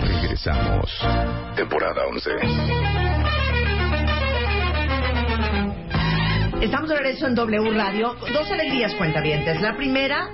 Regresamos. Temporada 11. Estamos de regreso en W Radio. Dos alegrías cuentavientes. La primera,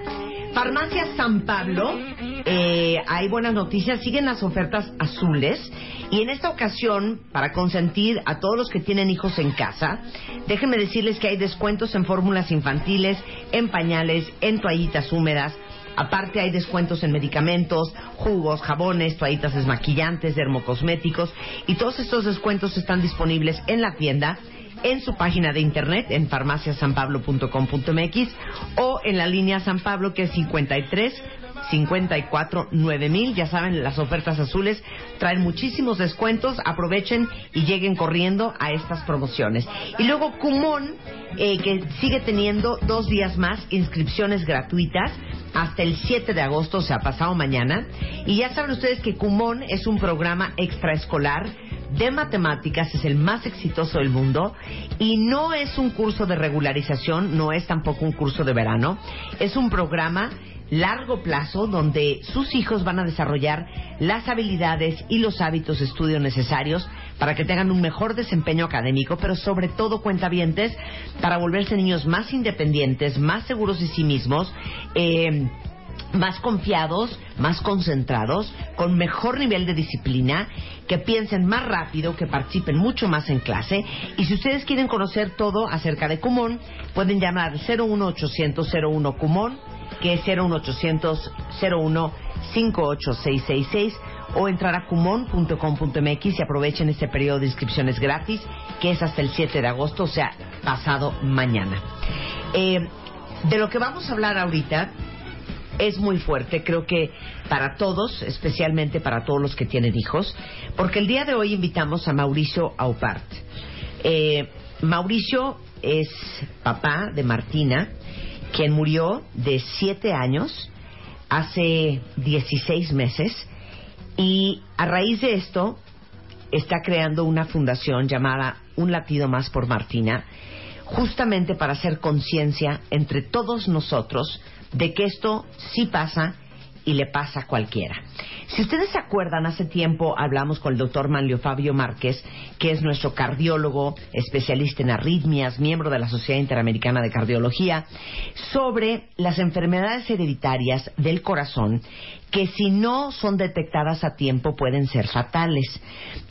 Farmacia San Pablo. Eh, hay buenas noticias. Siguen las ofertas azules. Y en esta ocasión, para consentir a todos los que tienen hijos en casa, déjenme decirles que hay descuentos en fórmulas infantiles, en pañales, en toallitas húmedas. Aparte hay descuentos en medicamentos, jugos, jabones, toallitas desmaquillantes, dermocosméticos y todos estos descuentos están disponibles en la tienda en su página de internet en farmaciasanpablo.com.mx o en la línea San Pablo que es 53 54 9000. Ya saben, las ofertas azules traen muchísimos descuentos. Aprovechen y lleguen corriendo a estas promociones. Y luego Kumon, eh, que sigue teniendo dos días más inscripciones gratuitas hasta el 7 de agosto, o sea, pasado mañana. Y ya saben ustedes que Kumon es un programa extraescolar de matemáticas, es el más exitoso del mundo y no es un curso de regularización, no es tampoco un curso de verano, es un programa largo plazo donde sus hijos van a desarrollar las habilidades y los hábitos de estudio necesarios para que tengan un mejor desempeño académico, pero sobre todo cuentavientes para volverse niños más independientes, más seguros de sí mismos. Eh, más confiados, más concentrados, con mejor nivel de disciplina, que piensen más rápido, que participen mucho más en clase. Y si ustedes quieren conocer todo acerca de Kumon, pueden llamar al 01800 01 Kumon, que es 01800 01 58666 o entrar a kumon.com.mx y aprovechen este periodo de inscripciones gratis que es hasta el 7 de agosto, o sea, pasado mañana. Eh, de lo que vamos a hablar ahorita es muy fuerte, creo que para todos, especialmente para todos los que tienen hijos, porque el día de hoy invitamos a Mauricio Aupart. Eh, Mauricio es papá de Martina, quien murió de siete años hace 16 meses. Y a raíz de esto está creando una fundación llamada Un latido más por Martina, justamente para hacer conciencia entre todos nosotros de que esto sí pasa y le pasa a cualquiera. Si ustedes se acuerdan, hace tiempo hablamos con el doctor Manlio Fabio Márquez, que es nuestro cardiólogo, especialista en arritmias, miembro de la Sociedad Interamericana de Cardiología, sobre las enfermedades hereditarias del corazón que si no son detectadas a tiempo pueden ser fatales.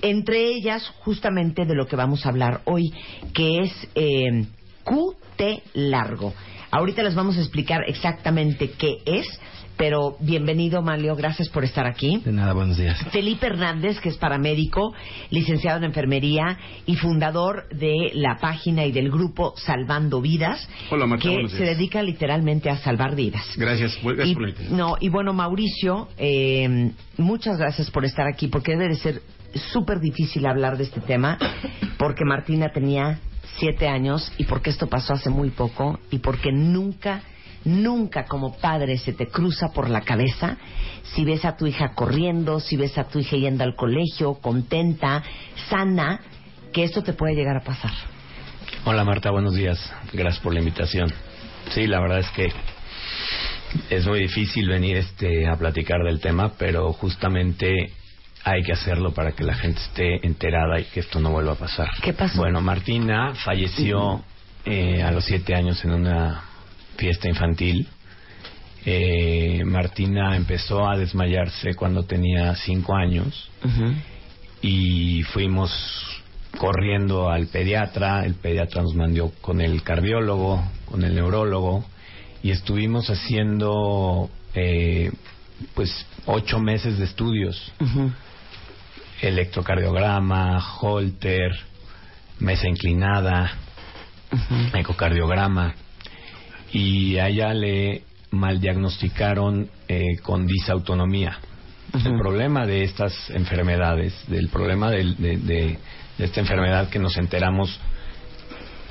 Entre ellas, justamente de lo que vamos a hablar hoy, que es eh, QT largo. Ahorita les vamos a explicar exactamente qué es, pero bienvenido, Manlio, gracias por estar aquí. De nada, buenos días. Felipe Hernández, que es paramédico, licenciado en enfermería y fundador de la página y del grupo Salvando Vidas, Hola, Marta, que buenos se dedica literalmente a salvar vidas. Gracias, gracias Y, por la invitación. no, y bueno, Mauricio, eh, muchas gracias por estar aquí, porque debe de ser súper difícil hablar de este tema, porque Martina tenía siete años y porque esto pasó hace muy poco y porque nunca, nunca como padre se te cruza por la cabeza si ves a tu hija corriendo, si ves a tu hija yendo al colegio, contenta, sana, que esto te puede llegar a pasar. Hola Marta, buenos días. Gracias por la invitación. Sí, la verdad es que es muy difícil venir este a platicar del tema, pero justamente hay que hacerlo para que la gente esté enterada y que esto no vuelva a pasar. ¿Qué pasó? Bueno, Martina falleció eh, a los siete años en una fiesta infantil. Eh, Martina empezó a desmayarse cuando tenía cinco años. Y fuimos corriendo al pediatra, el pediatra nos mandó con el cardiólogo, con el neurólogo. Y estuvimos haciendo eh, pues ocho meses de estudios, electrocardiograma, holter, mesa inclinada, ecocardiograma y a ella le mal diagnosticaron eh, con disautonomía. El problema de estas enfermedades, del problema de, de, esta enfermedad que nos enteramos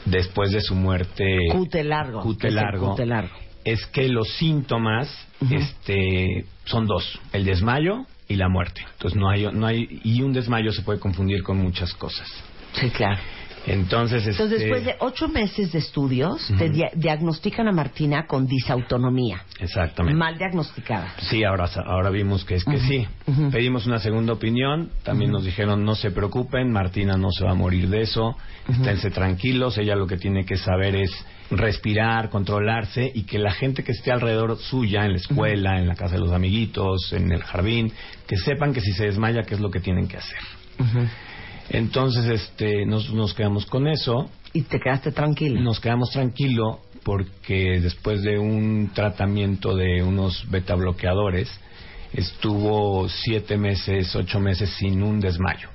después de su muerte. Cute largo. Cute largo. Es que los síntomas este, son dos: el desmayo y la muerte. Entonces no hay, no hay. Y un desmayo se puede confundir con muchas cosas. Sí, claro. Entonces, Entonces este, después de ocho meses de estudios, te diagnostican a Martina con disautonomía. Exactamente. Mal diagnosticada. Sí, ahora, ahora vimos que es que sí. Pedimos una segunda opinión. También nos dijeron, no se preocupen, Martina no se va a morir de eso. Esténse tranquilos. Ella lo que tiene que saber es respirar, controlarse y que la gente que esté alrededor suya, en la escuela, en la casa de los amiguitos, en el jardín, que sepan que si se desmaya, qué es lo que tienen que hacer. Entonces, este, nos, nos quedamos con eso. ¿Y te quedaste tranquilo? Nos quedamos tranquilo porque después de un tratamiento de unos beta bloqueadores, estuvo siete meses, ocho meses sin un desmayo.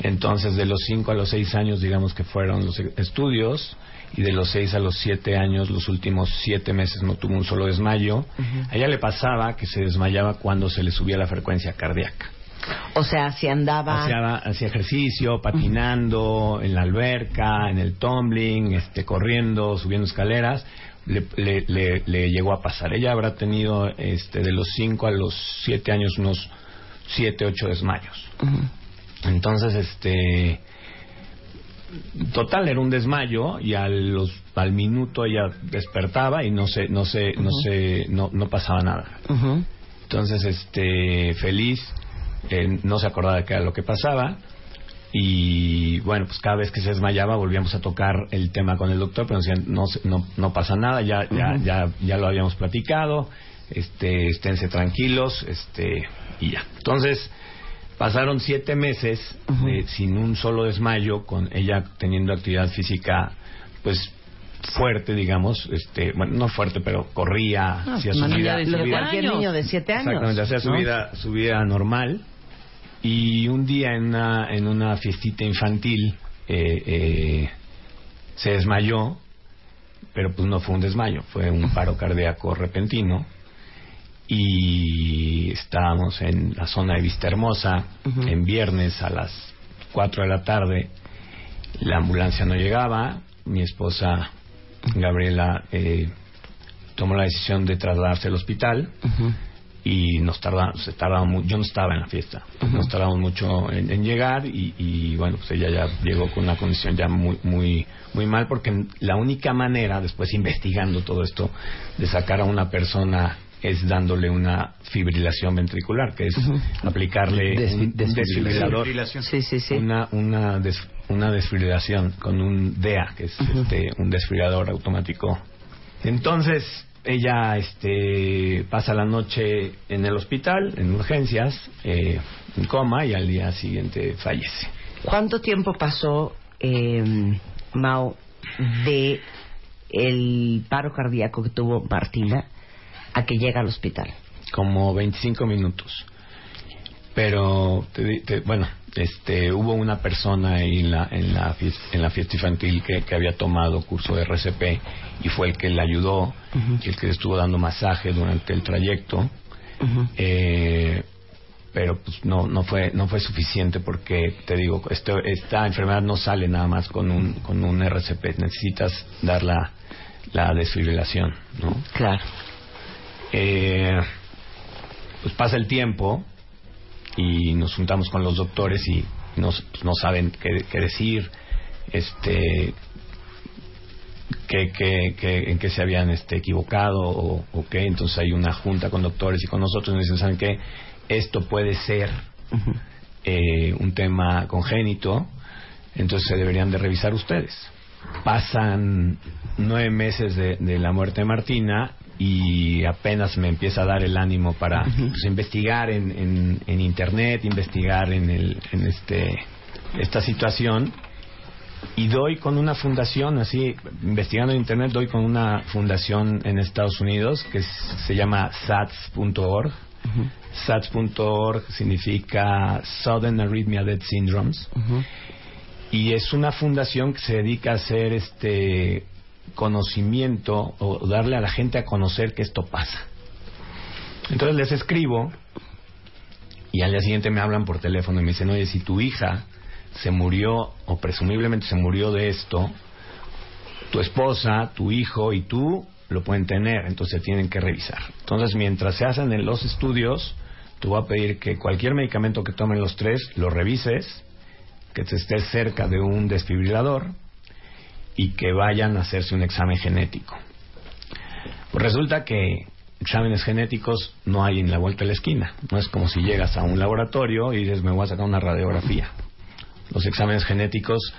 Entonces, de los cinco a los seis años, digamos que fueron los estudios, y de los seis a los siete años, los últimos siete meses no tuvo un solo desmayo. A ella le pasaba que se desmayaba cuando se le subía la frecuencia cardíaca. O sea, si andaba... Hacía, ejercicio, patinando, en la alberca, en el tumbling, este, corriendo, subiendo escaleras, le, le, llegó a pasar. Ella habrá tenido este, de los 5 a los 7 años unos 7, 8 desmayos. Entonces, este... Total, era un desmayo y al, los, al minuto ella despertaba y no se, no se, no se, no, no pasaba nada. Entonces, este, feliz, no se acordaba de qué era lo que pasaba. Y bueno, pues cada vez que se desmayaba volvíamos a tocar el tema con el doctor, pero decían, no, no, no pasa nada, ya, ya, ya, ya lo habíamos platicado, este, esténse tranquilos, este, y ya. Entonces, pasaron siete meses eh, sin un solo desmayo, con ella teniendo actividad física, pues fuerte, digamos, este, bueno, no fuerte, pero corría, ah, hacía su vida, cualquier niño de siete años. Exactamente, hacía su vida, su vida normal. Y un día en una, en una fiestita infantil eh, eh, se desmayó, pero pues no fue un desmayo, fue un paro cardíaco repentino. Y estábamos en la zona de Vista Hermosa, en viernes a las 4 de la tarde. La ambulancia no llegaba, mi esposa Gabriela eh, tomó la decisión de trasladarse al hospital y nos tardamos, se yo no estaba en la fiesta, nos tardamos mucho en, llegar y, bueno, pues ella ya llegó con una condición ya muy, muy, muy mal porque la única manera, después investigando todo esto, de sacar a una persona es dándole una fibrilación ventricular, que es aplicarle un, desfibrilador, una, una, una desfibrilación con un DEA, que es este, un desfibrilador automático. Entonces, ella este, pasa la noche en el hospital, en urgencias, eh, en coma, y al día siguiente fallece. ¿Cuánto tiempo pasó, eh, Mao, de el paro cardíaco que tuvo Martina a que llega al hospital? Como 25 minutos. Pero, bueno, este, hubo una persona en la, en la, en la fiesta infantil que, que, había tomado curso de RCP y fue el que le ayudó y el que le estuvo dando masaje durante el trayecto. eh, pero pues no no fue no fue suficiente porque te digo este, esta enfermedad no sale nada más con un con un RCP necesitas dar la, la desfibrilación no claro. Eh, pues pasa el tiempo y nos juntamos con los doctores y nos, pues, no saben qué, decir, este, que, que, en qué se habían este, equivocado o, qué. Entonces hay una junta con doctores y con nosotros y nos dicen, ¿saben qué? Esto puede ser eh, un tema congénito, entonces se deberían de revisar ustedes. Pasan nueve meses de, de la muerte de Martina y apenas me empieza a dar el ánimo para pues, investigar en, en, en internet, investigar en, el, en este esta situación y doy con una fundación, así, investigando en Internet, doy con una fundación en Estados Unidos que se llama SATS.org. SATS.org significa Southern Arrhythmia Dead Syndromes. Y es una fundación que se dedica a hacer este conocimiento o darle a la gente a conocer que esto pasa. Entonces les escribo y al día siguiente me hablan por teléfono y me dicen, oye, si tu hija se murió o presumiblemente se murió de esto, tu esposa, tu hijo y tú lo pueden tener, entonces tienen que revisar. Entonces, mientras se hacen en los estudios, te voy a pedir que cualquier medicamento que tomen los tres lo revises, que te estés cerca de un desfibrilador y que vayan a hacerse un examen genético. Pues resulta que exámenes genéticos no hay en la vuelta de la esquina. No es como si llegas a un laboratorio y dices, me voy a sacar una radiografía los exámenes genéticos.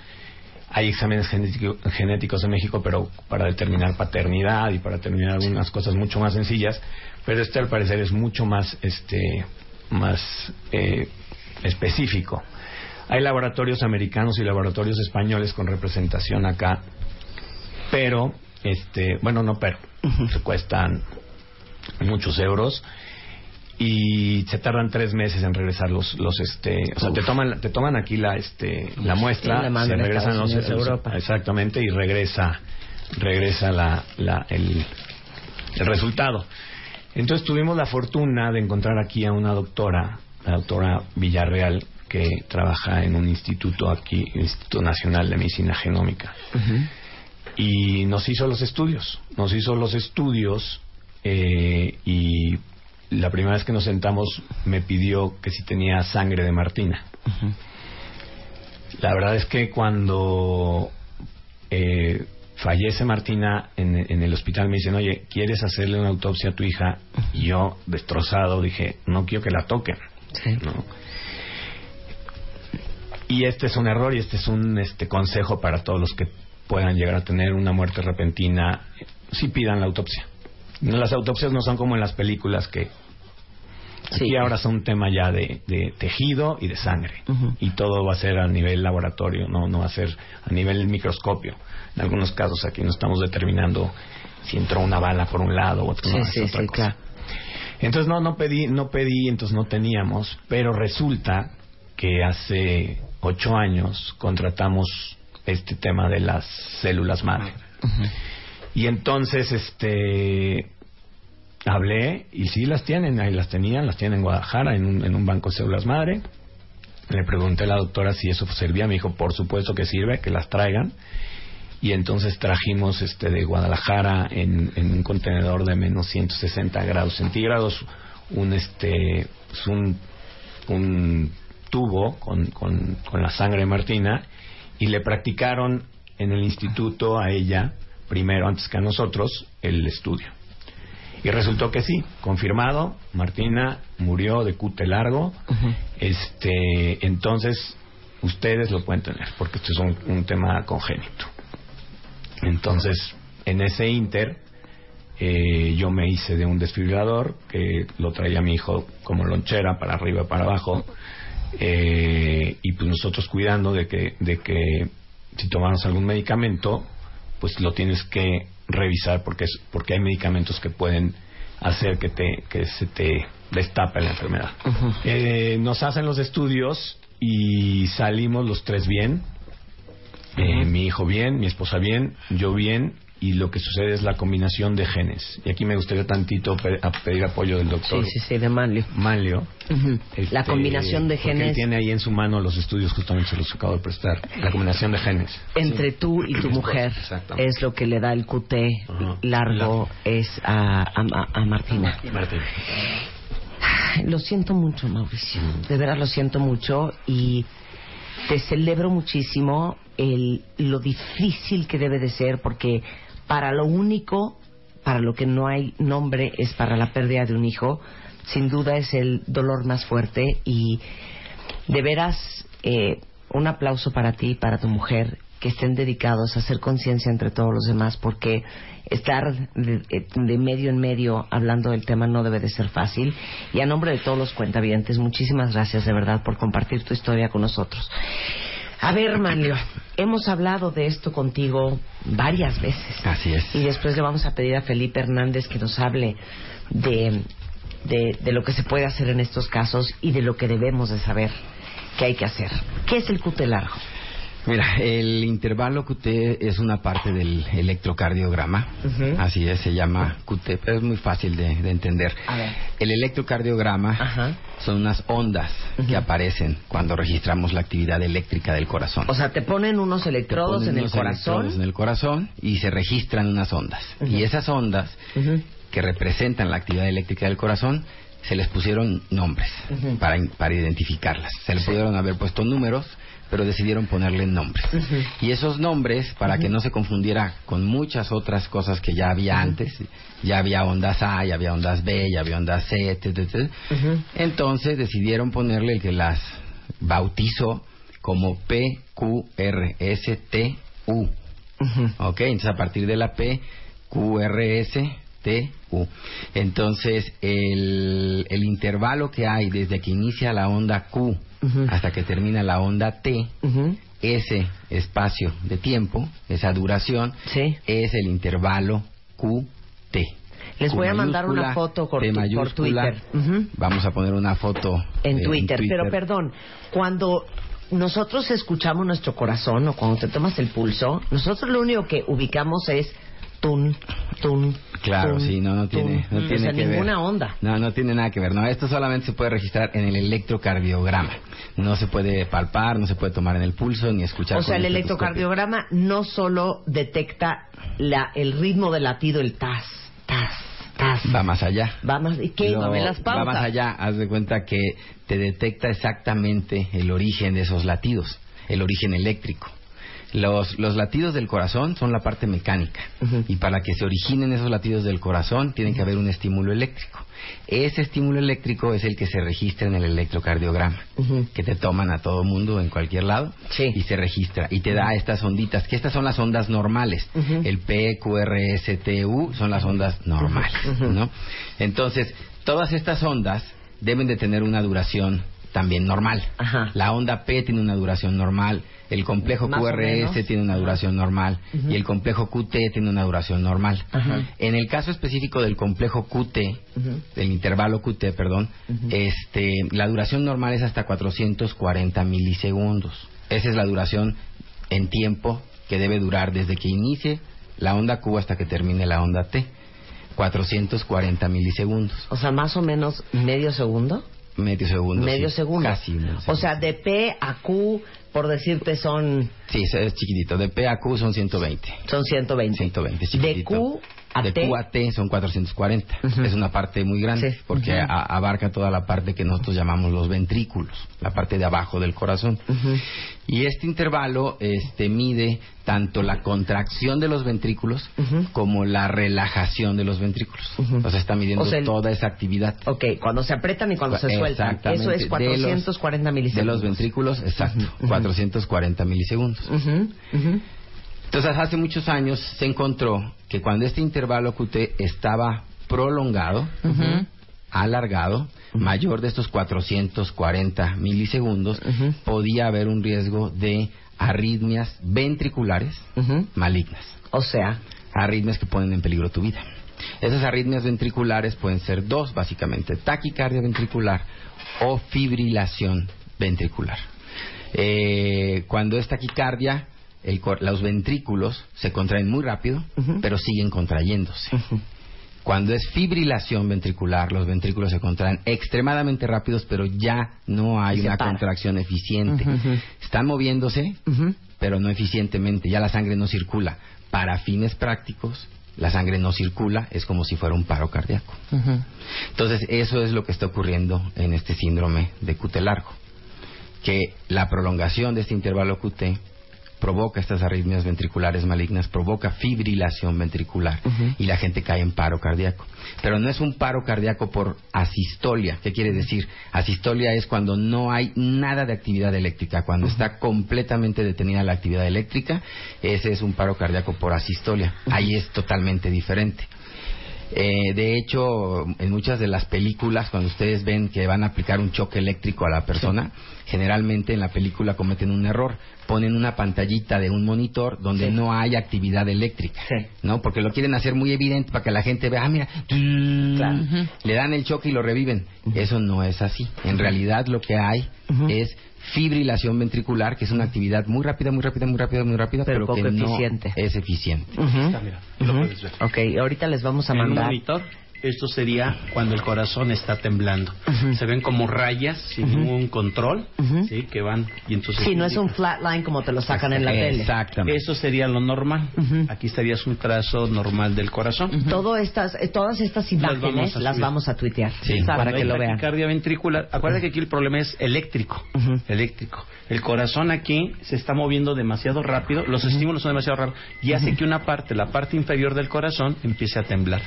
Hay exámenes genéticos en México, pero para determinar paternidad y para determinar algunas cosas mucho más sencillas. Pero este, al parecer, es mucho más, este, más eh, específico. Hay laboratorios americanos y laboratorios españoles con representación acá, pero, este, bueno, no, pero, cuestan muchos euros y se tardan tres meses en regresar los los este o sea te toman te toman aquí la este la muestra se regresan los, Europa. exactamente y regresa regresa la, la el, el resultado. Entonces tuvimos la fortuna de encontrar aquí a una doctora la doctora Villarreal que trabaja en un instituto aquí Instituto Nacional de Medicina Genómica y nos hizo los estudios nos hizo los estudios eh, y la primera vez que nos sentamos me pidió que si tenía sangre de Martina. La verdad es que cuando eh, fallece Martina en, el hospital me dicen, oye, ¿quieres hacerle una autopsia a tu hija? Y yo, destrozado, dije, no quiero que la toquen. Y este es un error y este es un este consejo para todos los que puedan llegar a tener una muerte repentina, si pidan la autopsia. Las autopsias no son como en las películas que aquí ahora son un tema ya de, tejido y de sangre y todo va a ser a nivel laboratorio, no no va a ser a nivel microscopio. En algunos casos aquí no estamos determinando si entró una bala por un lado o otro, otra cosa. Entonces no no pedí no pedí entonces no teníamos, pero resulta que hace ocho años contratamos este tema de las células madre. Y entonces, este, hablé y sí las tienen, ahí las tenían, las tienen en Guadalajara, en un, en un banco de células madre. Le pregunté a la doctora si eso servía, me dijo, por supuesto que sirve, que las traigan. Y entonces trajimos este de Guadalajara en, en un contenedor de menos 160 grados centígrados un este pues un, un tubo con, con, con la sangre de Martina y le practicaron en el instituto a ella primero, antes que a nosotros, el estudio. Y resultó que sí, confirmado, Martina murió de cute largo. Este, entonces, ustedes lo pueden tener, porque esto es un, tema congénito. Entonces, en ese inter, eh, yo me hice de un desfibrilador que lo traía mi hijo como lonchera para arriba para abajo. Eh, y pues nosotros cuidando de que, de que si tomamos algún medicamento, pues lo tienes que revisar porque es, porque hay medicamentos que pueden hacer que te que se te destape la enfermedad. eh, nos hacen los estudios y salimos los tres bien. Eh, mi hijo bien, mi esposa bien, yo bien y lo que sucede es la combinación de genes. Y aquí me gustaría tantito pedir apoyo del doctor. Sí, sí, sí, de Manlio. Manlio. Este, la combinación de genes. Él tiene ahí en su mano los estudios, justamente se los acabo de prestar. La combinación de genes. Entre tú y tu mujer es lo que le da el QT largo, es a, a, Martina. Martina. Lo siento mucho, Mauricio. De verdad lo siento mucho y te celebro muchísimo el, lo difícil que debe de ser porque para lo único, para lo que no hay nombre es para la pérdida de un hijo, sin duda es el dolor más fuerte y de veras eh, un aplauso para ti, para tu mujer que estén dedicados a hacer conciencia entre todos los demás, porque estar de, de, medio en medio hablando del tema no debe de ser fácil. Y a nombre de todos los cuentavientes, muchísimas gracias de verdad por compartir tu historia con nosotros. A ver, Manlio, hemos hablado de esto contigo varias veces. Así es. Y después le vamos a pedir a Felipe Hernández que nos hable de, de, de lo que se puede hacer en estos casos y de lo que debemos de saber que hay que hacer. ¿Qué es el QT largo? Mira, el intervalo QT es una parte del electrocardiograma, así es, se llama QT, pero es muy fácil de, de entender. A ver. El electrocardiograma Ajá. son unas ondas que aparecen cuando registramos la actividad eléctrica del corazón. O sea, te ponen unos electrodos ponen en el corazón. electrodos en el corazón y se registran unas ondas. Y esas ondas que representan la actividad eléctrica del corazón se les pusieron nombres para, para identificarlas. Se les pudieron haber puesto números, pero decidieron ponerle nombres. Y esos nombres, para que no se confundiera con muchas otras cosas que ya había antes, ya había ondas A, ya había ondas B, ya había ondas C, etc. Entonces decidieron ponerle el que las bautizó como PQRSTU. Ujú. Ok, entonces a partir de la P, Q, R, S, T, U. Entonces, el, el intervalo que hay desde que inicia la onda Q Ujú. hasta que termina la onda T, Ujú. ese espacio de tiempo, esa duración, Sí. es el intervalo QT. Les Q voy a mandar una foto por tu- por. Twitter. Ujú. Vamos a poner una foto en eh, Twitter. Pero perdón, cuando nosotros escuchamos nuestro corazón o cuando te tomas el pulso, nosotros lo único que ubicamos es tun, tun. Claro, sí, no, no tiene, tun. no O tiene sea, que ninguna ver. onda. No, no tiene nada que ver. No, esto solamente se puede registrar en el electrocardiograma. No se puede palpar, no se puede tomar en el pulso ni escuchar. O sea, el electrocardiograma no solo detecta la, el ritmo del latido, el tas, tas, tas. Va más allá. Va más, ¿y qué? Dame las pautas. va más allá. Haz de cuenta que te detecta exactamente el origen de esos latidos, el origen eléctrico. Los, los latidos del corazón son la parte mecánica y para que se originen esos latidos del corazón tiene que haber un estímulo eléctrico. Ese estímulo eléctrico es el que se registra en el electrocardiograma, Ujú. que te toman a todo mundo en cualquier lado Sí. y se registra y te da estas onditas, que estas son las ondas normales. El P, Q, R, S, T, U son las ondas normales. ¿no? Entonces, todas estas ondas deben de tener una duración también normal. Ajá. La onda P tiene una duración normal, el complejo Más QRS tiene una duración normal y el complejo QT tiene una duración normal. En el caso específico del complejo QT, del intervalo QT, perdón, este, la duración normal es hasta 440 milisegundos. Esa es la duración en tiempo que debe durar desde que inicie la onda Q hasta que termine la onda T. 440 milisegundos. O sea, más o menos medio segundo. Medio segundo. medio sí, segundo. Casi. medio O segundo. sea, de P a Q, por decirte, son, Sí, es- chiquitito. De P a Q son 120. son 120. 120, es De chiquitito. Q a de T. Q a T son 440. Ujú. Es una parte muy grande Sí. porque a- abarca toda la parte que nosotros llamamos los ventrículos, la parte de abajo del corazón. Y este intervalo este, mide tanto la contracción de los ventrículos como la relajación de los ventrículos. O sea, está midiendo O sea, el- toda esa actividad. Ok, cuando se apretan y cuando se sueltan. Eso es De los- 440 De milisegundos. los ventrículos, exacto, Ujú. 440 milisegundos. Entonces, hace muchos años se encontró que cuando este intervalo QT estaba prolongado, alargado, mayor de estos 440 milisegundos, podía haber un riesgo de arritmias ventriculares malignas, O sea, arritmias que ponen en peligro tu vida. Esas arritmias ventriculares pueden ser dos, básicamente, taquicardia ventricular o fibrilación ventricular. Eh, cuando es taquicardia, el cor- los ventrículos se contraen muy rápido, pero siguen contrayéndose. Cuando es fibrilación ventricular, los ventrículos se contraen extremadamente rápidos, pero ya no hay una para. contracción eficiente. Ujú. Están moviéndose, pero no eficientemente. Ya la sangre no circula. Para fines prácticos, la sangre no circula, es como si fuera un paro cardíaco. Entonces, eso es lo que está ocurriendo en este síndrome de QT largo. Que la prolongación de este intervalo QT provoca estas arritmias ventriculares malignas, provoca fibrilación ventricular y la gente cae en paro cardíaco. Pero no es un paro cardíaco por asistolia. ¿Qué quiere decir? Asistolia es cuando no hay nada de actividad eléctrica, cuando está completamente detenida la actividad eléctrica, ese es un paro cardíaco por asistolia. Ahí es totalmente diferente. Eh, de hecho, en muchas de las películas, cuando ustedes ven que van a aplicar un choque eléctrico a la persona, generalmente en la película cometen un error. Ponen una pantallita de un monitor donde no hay actividad eléctrica, ¿no? Porque lo quieren hacer muy evidente para que la gente vea, ah, mira, le dan el choque y lo reviven. Eso no es así. En realidad lo que hay es fibrilación ventricular, que es una actividad muy rápida, muy rápida, muy rápida, muy rápida, pero, poco que no eficiente. es eficiente. Está, mira, lo puedes ver. Ok, ahorita les vamos a En un mandar. Esto sería cuando el corazón está temblando. Se ven como rayas sin ningún control, ¿sí? Que van y entonces... Sí, no es un flatline como te lo sacan en la tele. Exactamente. Eso sería lo normal. Aquí estarías un trazo normal del corazón. Todo estas, eh, todas estas Las imágenes vamos a las vamos a tuitear Sí. para que lo vean. taquicardia ventricular, acuérdate que aquí el problema es eléctrico, eléctrico. El corazón aquí se está moviendo demasiado rápido, los estímulos son demasiado rápidos y hace que una parte, la parte inferior del corazón, empiece a temblar.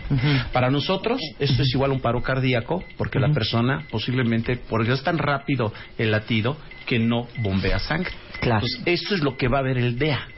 Para nosotros esto es igual a un paro cardíaco porque la persona posiblemente, porque es tan rápido el latido que no bombea sangre. Claro. Entonces, esto es lo que va a ver el DEA.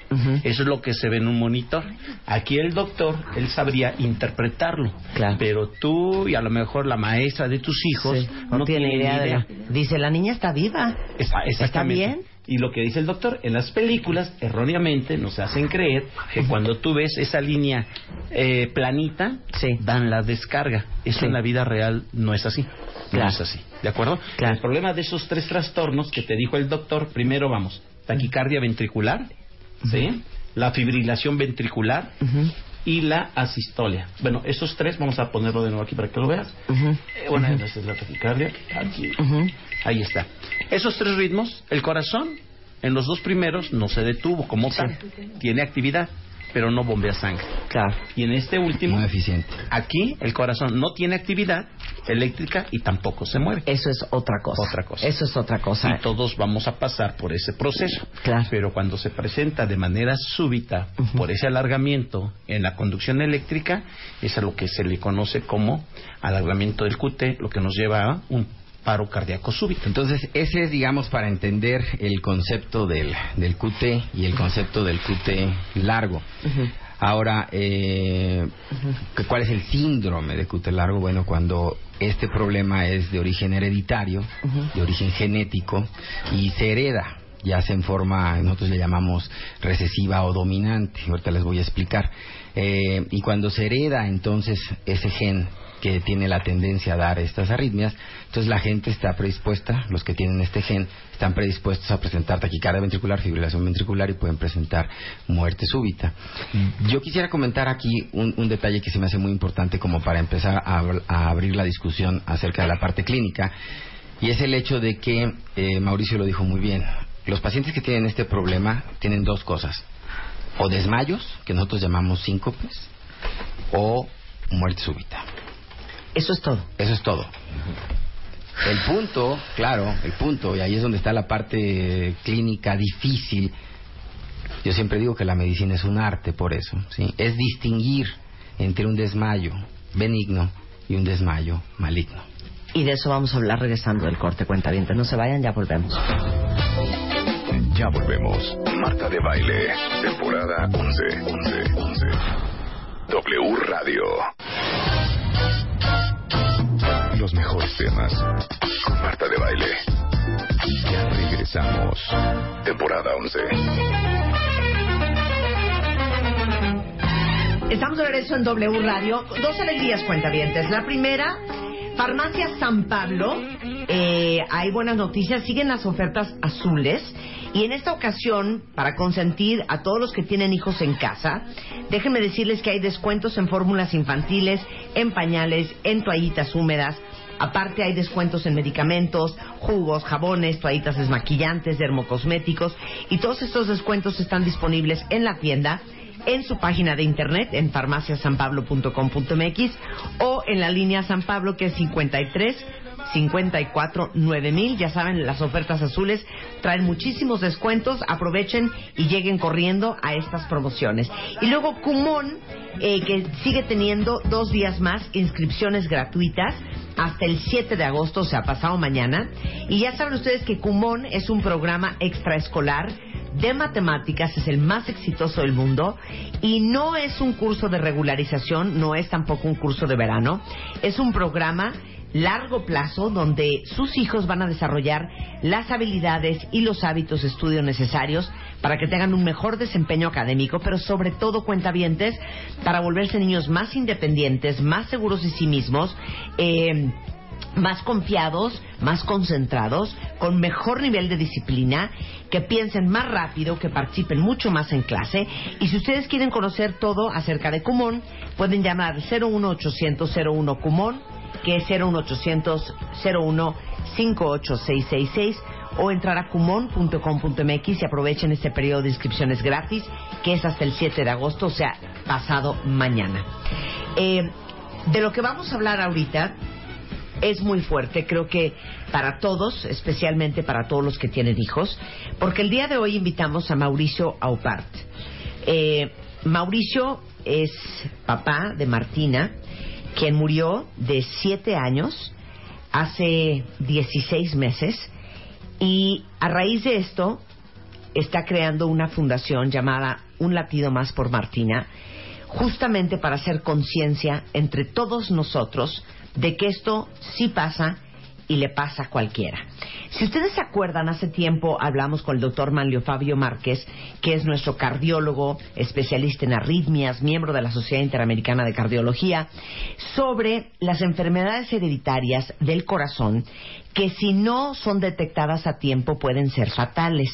Eso es lo que se ve en un monitor. Aquí el doctor, él sabría interpretarlo. Claro. Pero tú y a lo mejor la maestra de tus hijos Sí, no, tiene idea de la- Dice, la niña está viva. Está, exactamente. bien? Y lo que dice el doctor, en las películas erróneamente nos hacen creer que cuando tú ves esa línea eh, planita, Sí. dan la descarga. Eso Sí. en la vida real no es así. Claro. No es así. ¿De acuerdo? Claro. El problema de esos tres trastornos que te dijo el doctor, primero vamos, taquicardia ventricular, ¿sí? La fibrilación ventricular y la asistolia. Bueno, esos tres vamos a ponerlo de nuevo aquí para que lo veas. Eh, bueno, esa es la taquicardia. Aquí. Ahí está. Esos tres ritmos, el corazón en los dos primeros no se detuvo como tal. Tiene actividad, pero no bombea sangre. Claro. Y en este último, Muy eficiente. aquí el corazón no tiene actividad eléctrica y tampoco se mueve. Eso es otra cosa. Otra cosa. Eso es otra cosa. Y todos vamos a pasar por ese proceso. Claro. Pero cuando se presenta de manera súbita, por ese alargamiento en la conducción eléctrica, es a lo que se le conoce como alargamiento del QT, lo que nos lleva a un paro cardíaco súbito. Entonces, ese es, digamos, para entender el concepto del, del QT y el concepto del QT largo. Ahora, eh, ¿qué- ¿cuál es el síndrome de QT largo? Bueno, cuando este problema es de origen hereditario, de origen genético y se hereda, ya sea en forma, nosotros le llamamos recesiva o dominante, ahorita les voy a explicar. Eh, y cuando se hereda entonces ese gen que tiene la tendencia a dar estas arritmias, entonces la gente está predispuesta, los que tienen este gen, están predispuestos a presentar taquicardia ventricular, fibrilación ventricular y pueden presentar muerte súbita. Yo quisiera comentar aquí un, un detalle que se me hace muy importante como para empezar a abrir la discusión acerca de la parte clínica, y es el hecho de que, eh, Mauricio lo dijo muy bien, los pacientes que tienen este problema tienen dos cosas, o desmayos, que nosotros llamamos síncopes, o muerte súbita. Eso es todo. Eso es todo. El punto, claro, el punto, y ahí es donde está la parte clínica difícil. Yo siempre digo que la medicina es un arte por eso, ¿sí? Es distinguir entre un desmayo benigno y un desmayo maligno. Y de eso vamos a hablar regresando del corte cuenta No se vayan, ya volvemos. Ya volvemos. Marta de Baile, temporada 11, 11, 11. W Radio. Los mejores temas con Marta de Baile. Ya regresamos. Temporada 11. Estamos de regreso en W Radio. Dos alegrías cuentavientes. La primera, Farmacia San Pablo. Eh, hay buenas noticias. Siguen las ofertas azules. Y en esta ocasión, para consentir a todos los que tienen hijos en casa, déjenme decirles que hay descuentos en fórmulas infantiles, en pañales, en toallitas húmedas. Aparte hay descuentos en medicamentos, jugos, jabones, toallitas desmaquillantes, dermocosméticos y todos estos descuentos están disponibles en la tienda en su página de internet en farmaciasanpablo.com.mx o en la línea San Pablo que es 53 54 9000. Ya saben, las ofertas azules traen muchísimos descuentos. Aprovechen y lleguen corriendo a estas promociones. Y luego Kumon, eh, que sigue teniendo dos días más inscripciones gratuitas hasta el 7 de agosto, o sea, pasado mañana. Y ya saben ustedes que Kumon es un programa extraescolar de matemáticas, es el más exitoso del mundo y no es un curso de regularización, no es tampoco un curso de verano, es un programa largo plazo donde sus hijos van a desarrollar las habilidades y los hábitos de estudio necesarios para que tengan un mejor desempeño académico, pero sobre todo cuentavientes para volverse niños más independientes, más seguros de sí mismos. Eh, más confiados, más concentrados, con mejor nivel de disciplina, que piensen más rápido, que participen mucho más en clase. Y si ustedes quieren conocer todo acerca de Cumón, pueden llamar 01800 01 Cumón, que es 01800 01 58666 o entrar a kumon.com.mx y aprovechen este periodo de inscripciones gratis que es hasta el 7 de agosto, o sea, pasado mañana. Eh, de lo que vamos a hablar ahorita es muy fuerte, creo que para todos, especialmente para todos los que tienen hijos, porque el día de hoy invitamos a Mauricio Aupart. Eh, Mauricio es papá de Martina, quien murió de siete años hace 16 meses. Y a raíz de esto está creando una fundación llamada Un latido más por Martina, justamente para hacer conciencia entre todos nosotros de que esto sí pasa y le pasa a cualquiera. Si ustedes se acuerdan, hace tiempo hablamos con el doctor Manlio Fabio Márquez, que es nuestro cardiólogo, especialista en arritmias, miembro de la Sociedad Interamericana de Cardiología, sobre las enfermedades hereditarias del corazón que si no son detectadas a tiempo pueden ser fatales.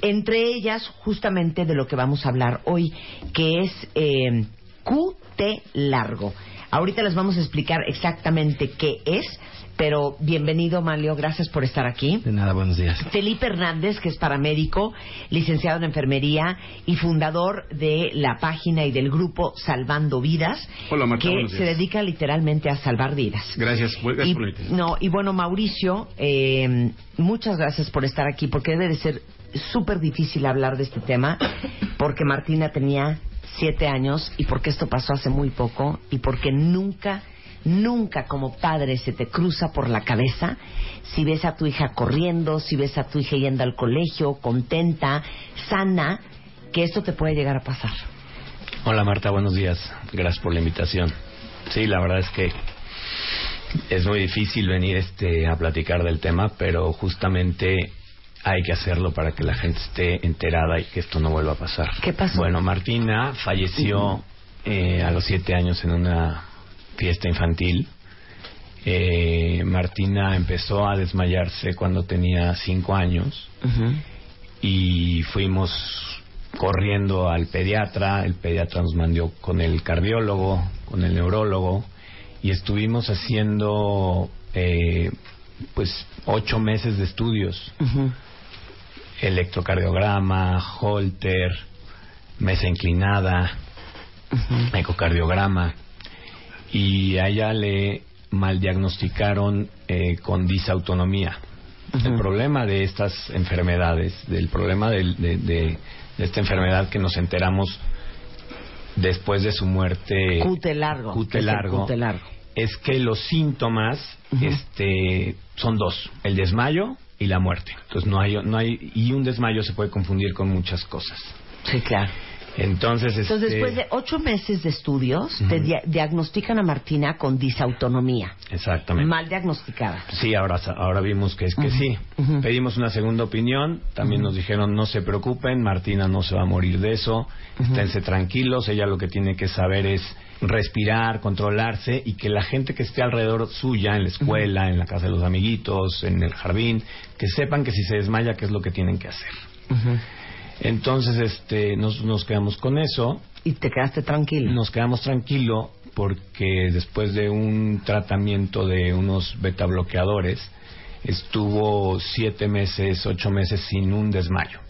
Entre ellas, justamente de lo que vamos a hablar hoy, que es eh, QT largo. Ahorita les vamos a explicar exactamente qué es, pero bienvenido, Manlio, gracias por estar aquí. De nada, buenos días. Felipe Hernández, que es paramédico, licenciado en enfermería y fundador de la página y del grupo Salvando Vidas, Hola, Marta, que se dedica literalmente a salvar vidas. Gracias, gracias Y, por la no, y bueno, Mauricio, eh, muchas gracias por estar aquí, porque debe de ser súper difícil hablar de este tema, porque Martina tenía siete años y porque esto pasó hace muy poco y porque nunca, nunca como padre se te cruza por la cabeza si ves a tu hija corriendo, si ves a tu hija yendo al colegio, contenta, sana, que esto te puede llegar a pasar. Hola Marta, buenos días. Gracias por la invitación. Sí, la verdad es que es muy difícil venir este a platicar del tema, pero justamente hay que hacerlo para que la gente esté enterada y que esto no vuelva a pasar. ¿Qué pasó? Bueno, Martina falleció eh, a los siete años en una fiesta infantil. Eh, Martina empezó a desmayarse cuando tenía cinco años. Y fuimos corriendo al pediatra, el pediatra nos mandó con el cardiólogo, con el neurólogo. Y estuvimos haciendo eh, pues ocho meses de estudios, electrocardiograma, holter, mesa inclinada, ecocardiograma y a ella le maldiagnosticaron eh, con disautonomía. El problema de estas enfermedades, del problema de, de- de esta enfermedad que nos enteramos después de su muerte, Cute largo. cute largo, cute largo. es que los síntomas este, son dos, el desmayo y la muerte. Entonces no hay, no hay, y un desmayo se puede confundir con muchas cosas. Sí, claro. Entonces, Entonces, este, después de ocho meses de estudios, te dia- diagnostican a Martina con disautonomía. exactamente. Mal diagnosticada. Sí, ahora, ahora vimos que es que sí. Pedimos una segunda opinión. También nos dijeron no se preocupen, Martina no se va a morir de eso. Esténse tranquilos. Ella lo que tiene que saber es respirar, controlarse y que la gente que esté alrededor suya, en la escuela, en la casa de los amiguitos, en el jardín, que sepan que si se desmaya, qué es lo que tienen que hacer. Entonces, este, nos, nos quedamos con eso. Y te quedaste tranquilo. Nos quedamos tranquilo porque después de un tratamiento de unos beta bloqueadores estuvo siete meses, ocho meses sin un desmayo.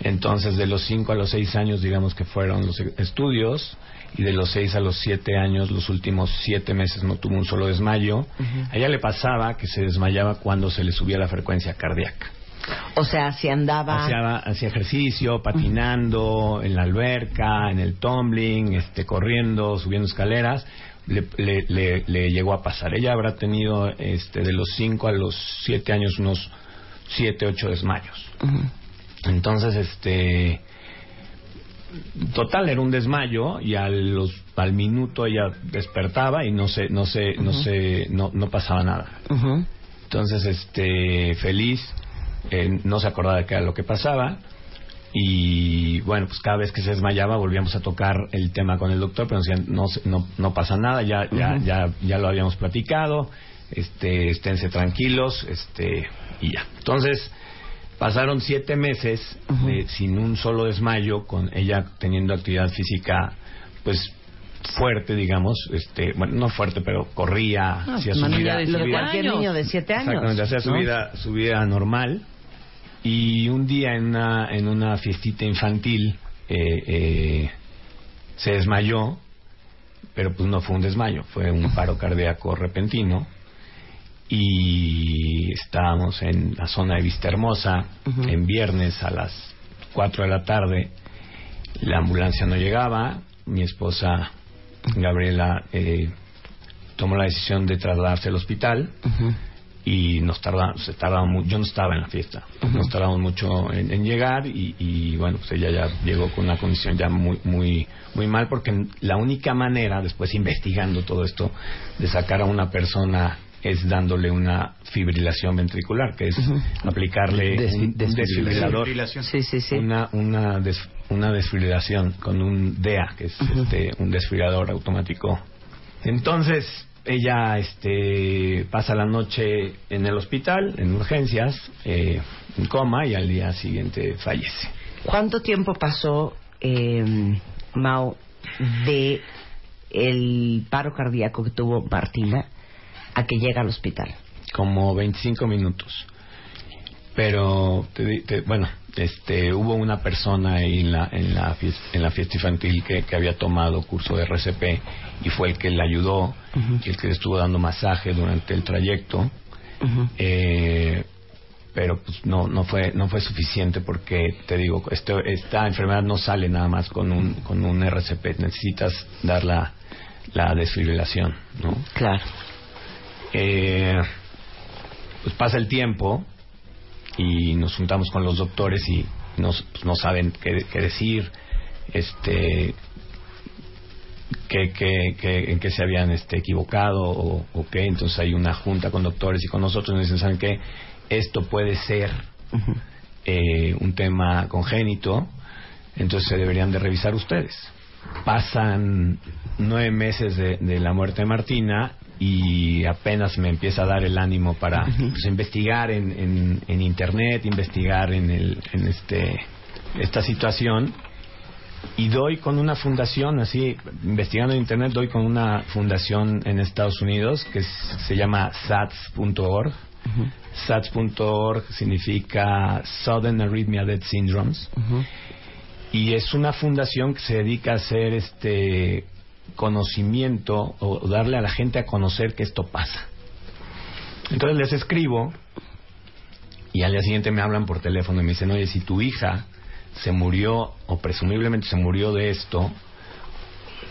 Entonces, de los 5 a los 6 años, digamos que fueron los estudios, y de los 6 a los 7 años, los últimos 7 meses no tuvo un solo desmayo. A ella le pasaba que se desmayaba cuando se le subía la frecuencia cardíaca. O sea, si andaba... Hacía, hacía ejercicio, patinando, en la alberca, en el tumbling, este, corriendo, subiendo escaleras, le, le, le, llegó a pasar. Ella habrá tenido este, de los 5 a los 7 años unos 7, 8 desmayos. Entonces, este total era un desmayo y al, los, al minuto ella despertaba y no se no se no se no, no pasaba nada entonces este feliz eh, no se acordaba de qué era lo que pasaba. Y bueno pues cada vez que se desmayaba volvíamos a tocar el tema con el doctor pero no no no pasa nada ya ya ya ya lo habíamos platicado este esténse tranquilos este y ya entonces Pasaron siete meses sin un solo desmayo, con ella teniendo actividad física, pues fuerte, digamos, este, bueno, no fuerte, pero corría, ah, hacía su vida, de cualquier niño de siete años. Hacía su vida, su vida normal. Y un día en una, en una fiestita infantil eh, eh, se desmayó, pero pues no fue un desmayo, fue un paro cardíaco repentino. Y estábamos en la zona de Vista Hermosa en viernes a las 4 de la tarde. La ambulancia no llegaba, mi esposa Gabriela eh, tomó la decisión de trasladarse al hospital y nos tardamos, se tardaba mucho, yo no estaba en la fiesta, nos tardamos mucho en, llegar y, y, bueno, pues ella ya llegó con una condición ya muy, muy, muy mal porque la única manera, después investigando todo esto, de sacar a una persona es dándole una fibrilación ventricular, que es aplicarle un, desfibrilador, sí, sí, sí. una una, una desfibrilación con un DEA, que es este, un desfibrilador automático. Entonces ella este pasa la noche en el hospital, en urgencias, eh, en coma y al día siguiente fallece. ¿Cuánto tiempo pasó, eh, Mao, de el paro cardíaco que tuvo Martina a que llega al hospital? Como 25 minutos. Pero, bueno, este, hubo una persona ahí en la, en la, fiesta, en la fiesta infantil que, que, había tomado curso de RCP y fue el que le ayudó, y el que le estuvo dando masaje durante el trayecto. eh, pero pues no no fue no fue suficiente porque te digo esto, esta enfermedad no sale nada más con un con un RCP necesitas dar la la desfibrilación no claro. Eh, pues pasa el tiempo y nos juntamos con los doctores y nos, pues no saben qué, decir, este, que, que, en qué se habían este, equivocado o, o, qué. Entonces hay una junta con doctores y con nosotros nos dicen, ¿saben qué? Esto puede ser eh, un tema congénito, entonces se deberían de revisar ustedes. Pasan nueve meses de, de la muerte de Martina y apenas me empieza a dar el ánimo para pues, investigar en, en, internet, investigar en, el, en este, esta situación y doy con una fundación, así, investigando en internet, doy con una fundación en Estados Unidos que se llama SATS.org. SATS.org significa Sudden Arrhythmia Death Syndromes. Y es una fundación que se dedica a hacer este conocimiento o darle a la gente a conocer que esto pasa. Entonces les escribo y al día siguiente me hablan por teléfono y me dicen, oye, si tu hija se murió o presumiblemente se murió de esto,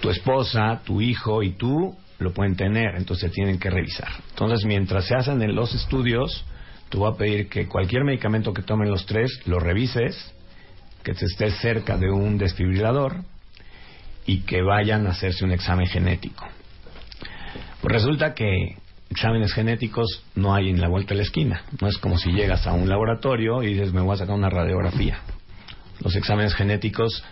tu esposa, tu hijo y tú lo pueden tener, entonces tienen que revisar. Entonces, mientras se hacen los estudios, te voy a pedir que cualquier medicamento que tomen los tres lo revises, que te estés cerca de un desfibrilador y que vayan a hacerse un examen genético. Pues resulta que exámenes genéticos no hay en la vuelta de la esquina. No es como si llegas a un laboratorio y dices, me voy a sacar una radiografía. Los exámenes genéticos,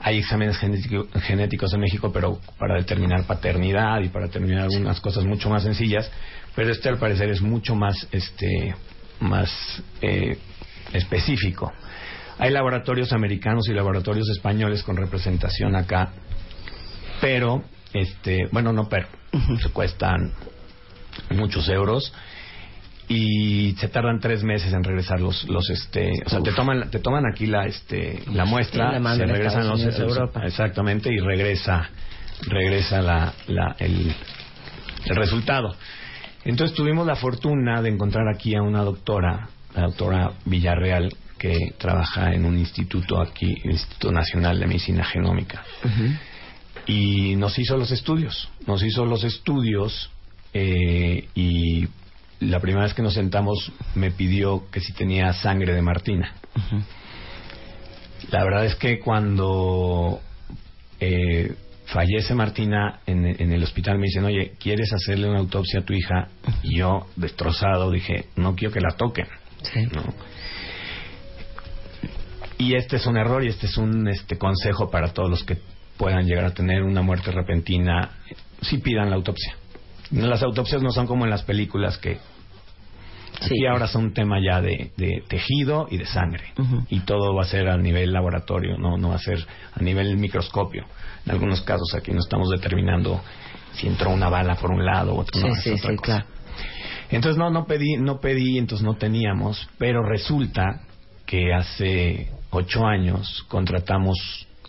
hay exámenes genéticos en México, pero para determinar paternidad y para determinar algunas cosas mucho más sencillas. Pero este, al parecer, es mucho más, este, más eh, específico. Hay laboratorios americanos y laboratorios españoles con representación acá, pero, este, bueno, no, pero, se cuestan muchos euros y se tardan tres meses en regresar los los este o sea te toman te toman aquí la este la muestra la se regresan los Unidos, Europa. exactamente y regresa regresa la, la el, el resultado. Entonces tuvimos la fortuna de encontrar aquí a una doctora la doctora Villarreal que trabaja en un instituto aquí el Instituto Nacional de Medicina Genómica y nos hizo los estudios nos hizo los estudios eh, y la primera vez que nos sentamos me pidió que si tenía sangre de Martina. La verdad es que cuando eh, fallece Martina en, en el hospital me dicen, oye, ¿quieres hacerle una autopsia a tu hija? Y yo, destrozado, dije, no quiero que la toquen. Sí. ¿no? Y este es un error y este es un este consejo para todos los que puedan llegar a tener una muerte repentina, si pidan la autopsia. Las autopsias no son como en las películas que Sí. aquí ahora son un tema ya de, de tejido y de sangre y todo va a ser a nivel laboratorio, no no va a ser a nivel microscopio. En algunos casos aquí no estamos determinando si entró una bala por un lado o otro. Sí, no, es sí, otra sí, cosa. claro. Entonces no, no pedí, no pedí, entonces no teníamos, pero resulta que hace ocho años contratamos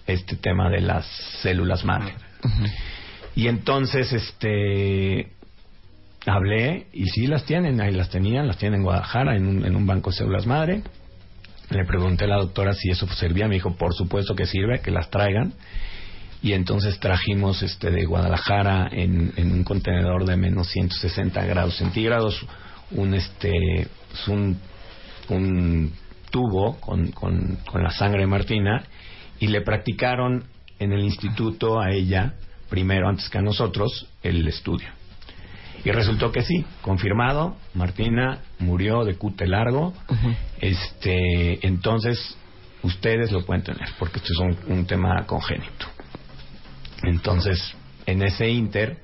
este tema de las células madre. Y entonces, este, hablé y sí las tienen, ahí las tenían, las tienen en Guadalajara, en un, en un banco de células madre. Le pregunté a la doctora si eso servía, me dijo, por supuesto que sirve, que las traigan. Y entonces trajimos este de Guadalajara en, en un contenedor de menos 160 grados centígrados un este pues, un, un tubo con, con, con la sangre de Martina y le practicaron en el instituto a ella primero antes que a nosotros el estudio. Y resultó que sí confirmado Martina murió de cute largo. Este entonces ustedes lo pueden tener porque esto es un, un tema congénito. Entonces, en ese inter,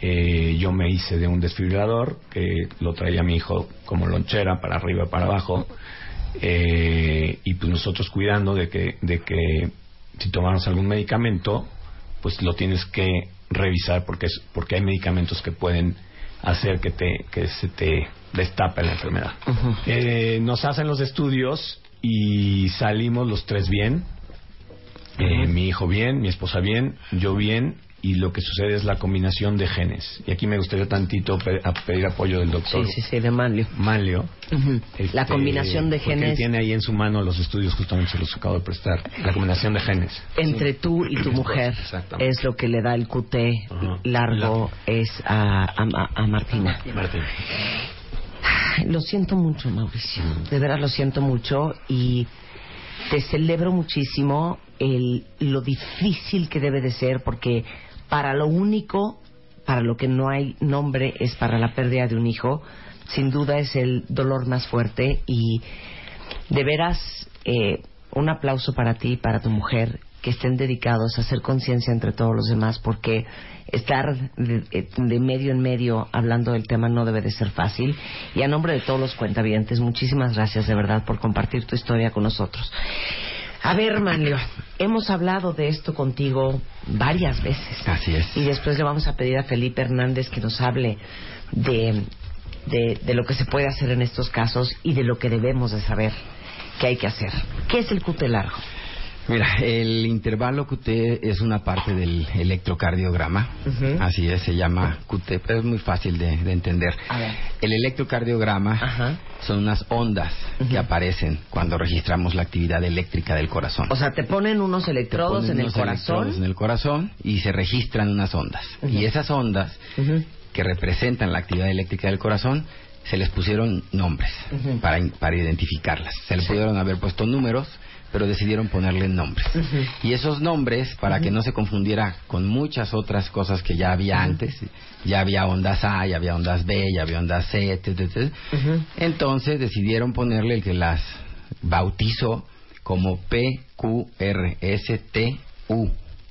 eh, yo me hice de un desfibrilador que lo traía mi hijo como lonchera para arriba y para abajo. Eh, y pues nosotros cuidando de que, de que si tomamos algún medicamento, pues lo tienes que revisar porque, es, porque hay medicamentos que pueden hacer que, te, que se te destape la enfermedad. Eh, nos hacen los estudios y salimos los tres bien. Eh, mi hijo bien, mi esposa bien, yo bien, y lo que sucede es la combinación de genes. Y aquí me gustaría tantito pe- a pedir apoyo del doctor Sí, sí, sí, de Manlio. Manlio. Ujú. Este, La combinación de porque él genes tiene ahí en su mano los estudios, justamente se los acabo de prestar. La combinación de genes. entre tú y tu mujer es lo que le da el QT Ajá. largo es a, a, a Martina. Martín. Lo siento mucho, Mauricio. De verdad lo siento mucho y te celebro muchísimo el, lo difícil que debe de ser porque para lo único, para lo que no hay nombre es para la pérdida de un hijo, sin duda es el dolor más fuerte y de veras eh, un aplauso para ti y para tu mujer que estén dedicados a hacer conciencia entre todos los demás porque estar de, eh, medio en medio hablando del tema no debe de ser fácil. Y a nombre de todos los cuentavientes muchísimas gracias de verdad por compartir tu historia con nosotros a ver Manlio hemos hablado de esto contigo varias veces Así es. y después le vamos a pedir a Felipe Hernández que nos hable de, de, de lo que se puede hacer en estos casos y de lo que debemos de saber que hay que hacer. ¿Qué es el cute largo? Mira, el intervalo QT es una parte del electrocardiograma. Así es, se llama QT, pero es muy fácil de, de entender. El electrocardiograma Ajá. son unas ondas que aparecen cuando registramos la actividad eléctrica del corazón. O sea, te ponen unos electrodos ponen en el corazón. electrodos en el corazón y se registran unas ondas. Y esas ondas que representan la actividad eléctrica del corazón se les pusieron nombres para, para identificarlas. Se les pudieron haber puesto números, pero decidieron ponerle nombres. Y esos nombres, para que no se confundiera con muchas otras cosas que ya había antes, ya había ondas A, ya había ondas B, ya había ondas C, etc. etc. Entonces decidieron ponerle el que las bautizó como PQRSTU.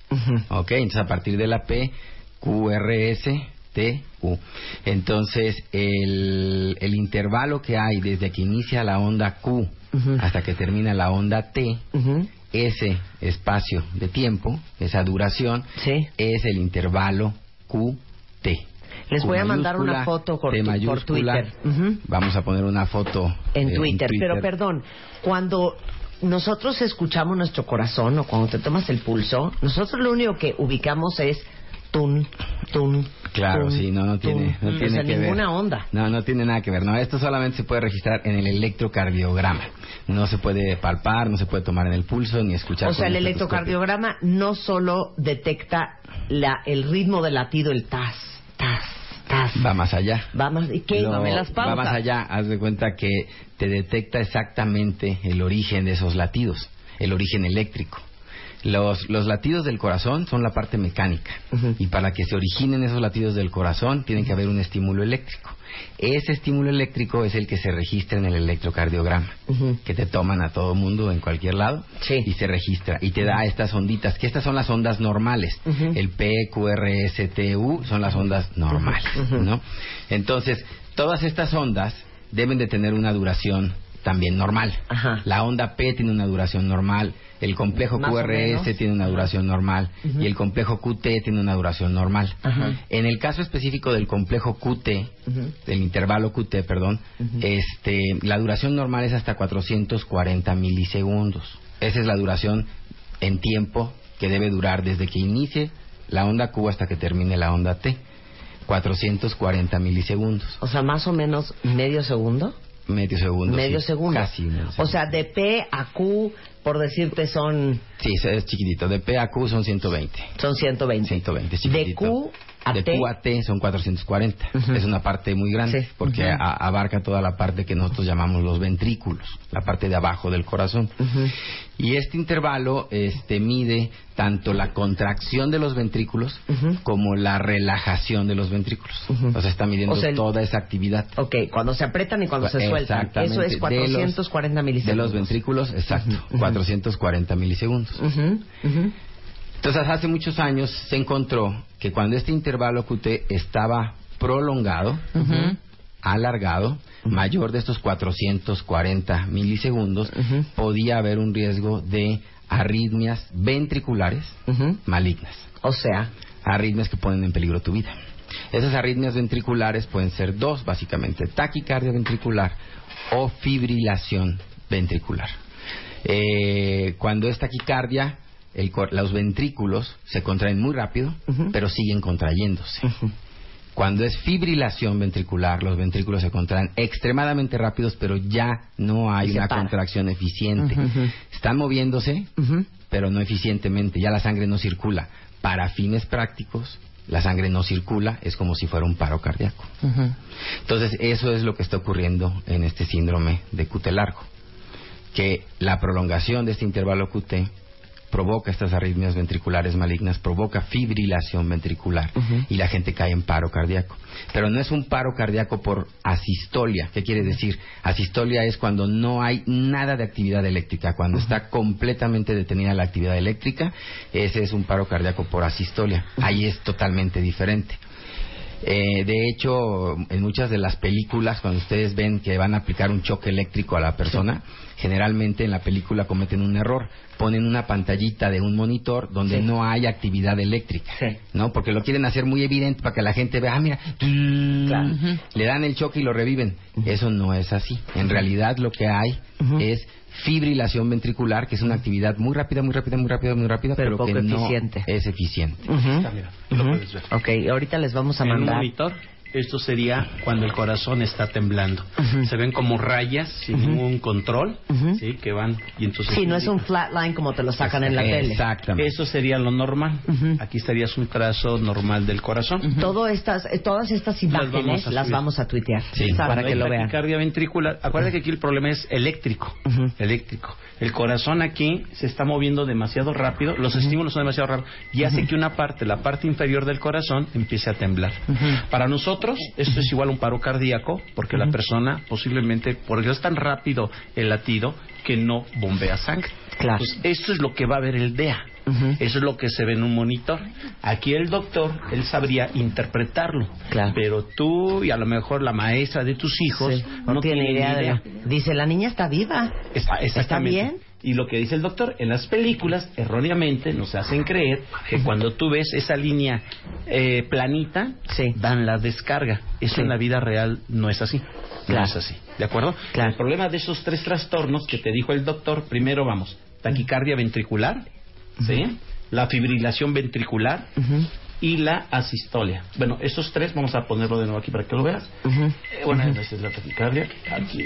Ujú. Ok, entonces a partir de la P, Q, R, S, T, U. Entonces, el, el intervalo que hay desde que inicia la onda Q Hasta que termina la onda T, ese espacio de tiempo, esa duración, Sí. es el intervalo QT. Les Q voy a mandar una foto por, tu- por. Twitter. Vamos a poner una foto en eh, Twitter. Pero perdón, cuando nosotros escuchamos nuestro corazón o cuando te tomas el pulso, nosotros lo único que ubicamos es tun, tun. Claro, tun, sí, no, no tiene, no O tiene sea, que ver. ninguna onda. No, no tiene nada que ver. No, esto solamente se puede registrar en el electrocardiograma. No se puede palpar, no se puede tomar en el pulso ni escuchar. O sea, el electrocardiograma no solo detecta la, el ritmo del latido, el tas, tas, tas. Va más allá. Va más, ¿y qué? Lo- Dame las va más pautas. allá. Haz de cuenta que te detecta exactamente el origen de esos latidos, el origen eléctrico. Los, los latidos del corazón son la parte mecánica Ujú. y para que se originen esos latidos del corazón tiene que haber un estímulo eléctrico. Ese estímulo eléctrico es el que se registra en el electrocardiograma, Ujú. que te toman a todo mundo en cualquier lado Sí. y se registra y te da estas onditas, que estas son las ondas normales. El P, Q, R, S, T, U son las ondas normales. ¿no? Entonces, todas estas ondas deben de tener una duración también normal. Ajá. La onda P tiene una duración normal, el complejo QRS tiene una duración normal y el complejo QT tiene una duración normal. En el caso específico del complejo QT, del intervalo QT, perdón, este, la duración normal es hasta 440 milisegundos. Esa es la duración en tiempo que debe durar desde que inicie la onda Q hasta que termine la onda T. 440 milisegundos. O sea, más o menos medio segundo. Medio segundo. medio sí, segundo. Casi medio O segundo. sea, de P a Q, por decirte, son, Sí, es chiquitito. De P a Q son 120. son 120. 120, es De chiquitito. Q de T. Q a T son 440. Ujú. Es una parte muy grande Sí. porque a- abarca toda la parte que nosotros llamamos los ventrículos, la parte de abajo del corazón. Y este intervalo este, mide tanto la contracción de los ventrículos como la relajación de los ventrículos. O sea, está midiendo O sea, el- toda esa actividad. Ok, cuando se apretan y cuando se sueltan. Eso es De 440 los- milisegundos. De los ventrículos, exacto, Ujú. 440 milisegundos. Entonces, hace muchos años se encontró que cuando este intervalo QT estaba prolongado, alargado, mayor de estos 440 milisegundos, podía haber un riesgo de arritmias ventriculares malignas, O sea, arritmias que ponen en peligro tu vida. Esas arritmias ventriculares pueden ser dos, básicamente, taquicardia ventricular o fibrilación ventricular. Eh, cuando es taquicardia, el los ventrículos se contraen muy rápido, pero siguen contrayéndose. Cuando es fibrilación ventricular, los ventrículos se contraen extremadamente rápidos, pero ya no hay una para. contracción eficiente. Están moviéndose, pero no eficientemente. Ya la sangre no circula. Para fines prácticos, la sangre no circula, es como si fuera un paro cardíaco. Entonces, eso es lo que está ocurriendo en este síndrome de QT largo. Que la prolongación de este intervalo QT provoca estas arritmias ventriculares malignas, provoca fibrilación ventricular y la gente cae en paro cardíaco. Pero no es un paro cardíaco por asistolia. ¿Qué quiere decir? Asistolia es cuando no hay nada de actividad eléctrica, cuando está completamente detenida la actividad eléctrica, ese es un paro cardíaco por asistolia. Ahí es totalmente diferente. Eh, de hecho, en muchas de las películas, cuando ustedes ven que van a aplicar un choque eléctrico a la persona, generalmente en la película cometen un error. Ponen una pantallita de un monitor donde Sí. no hay actividad eléctrica, Sí. ¿no? Porque lo quieren hacer muy evidente para que la gente vea, ah, mira, Claro. le dan el choque y lo reviven. Eso no es así. En realidad lo que hay es fibrilación ventricular, que es una actividad muy rápida, muy rápida, muy rápida, muy rápida, Pero pero, que poco no eficiente. es eficiente. Ver. Ok, ahorita les vamos a en un mandar. monitor. Esto sería cuando el corazón está temblando. Ujú. Se ven como rayas sin Ujú. ningún control, Ujú. ¿sí? Que van y entonces. Sí, no es un flatline como te lo sacan en la tele. Exactamente. Eso sería lo normal. Aquí estarías un trazo normal del corazón. Todo estas, eh, todas estas imágenes vamos a las vamos a tuitear Sí. para que hay lo vean. taquicardia ventricular, acuérdate que aquí el problema es eléctrico. Eléctrico. El corazón aquí se está moviendo demasiado rápido, los estímulos son demasiado rápidos y hace que una parte, la parte inferior del corazón, empiece a temblar. Para nosotros, esto es igual a un paro cardíaco, porque la persona posiblemente, porque es tan rápido el latido que no bombea sangre. Claro. Entonces, esto es lo que va a ver el DEA. Eso es lo que se ve en un monitor. Aquí el doctor, él sabría interpretarlo. Claro. Pero tú y a lo mejor la maestra de tus hijos Sí, no, tiene tienen idea. de Dice, la niña está viva. Está, exactamente. bien? Y lo que dice el doctor, en las películas erróneamente nos hacen creer que cuando tú ves esa línea eh, planita, Sí. dan la descarga. Eso Sí. en la vida real no es así. Claro. No es así. ¿De acuerdo? Claro. El problema de esos tres trastornos que te dijo el doctor, primero vamos, taquicardia ventricular, ¿sí? La fibrilación ventricular y la asistolia. Bueno, esos tres vamos a ponerlo de nuevo aquí para que lo veas. ujú, Eh, Bueno, esa es la taquicardia. Aquí.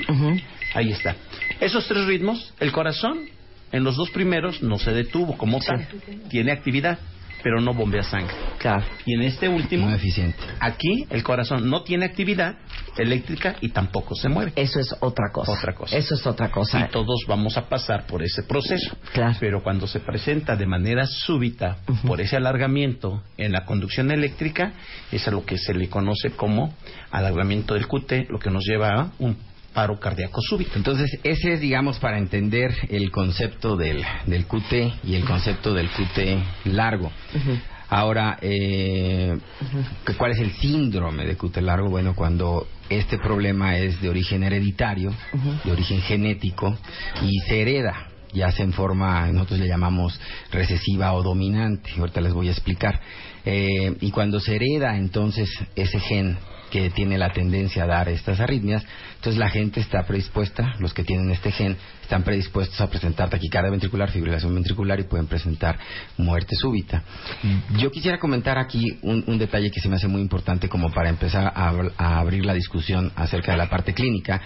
Ahí está. Esos tres ritmos, el corazón en los dos primeros no se detuvo como tal. Tiene actividad, pero no bombea sangre. Claro. Y en este último, eficiente. aquí el corazón no tiene actividad eléctrica y tampoco se mueve. Eso es otra cosa. Otra cosa. Eso es otra cosa. Y todos vamos a pasar por ese proceso. Claro. Pero cuando se presenta de manera súbita por ese alargamiento en la conducción eléctrica, es a lo que se le conoce como alargamiento del QT, lo que nos lleva a un paro cardíaco súbito. Entonces, ese es, digamos, para entender el concepto del, del QT y el concepto del QT largo. Ahora, eh, ¿que ¿cuál es el síndrome de QT largo? Bueno, cuando este problema es de origen hereditario, de origen genético y se hereda, ya sea en forma, nosotros le llamamos recesiva o dominante, ahorita les voy a explicar. Eh, y cuando se hereda entonces ese gen que tiene la tendencia a dar estas arritmias, entonces la gente está predispuesta, los que tienen este gen, están predispuestos a presentar taquicardia ventricular, fibrilación ventricular y pueden presentar muerte súbita. Yo quisiera comentar aquí un, un detalle que se me hace muy importante como para empezar a abrir la discusión acerca de la parte clínica,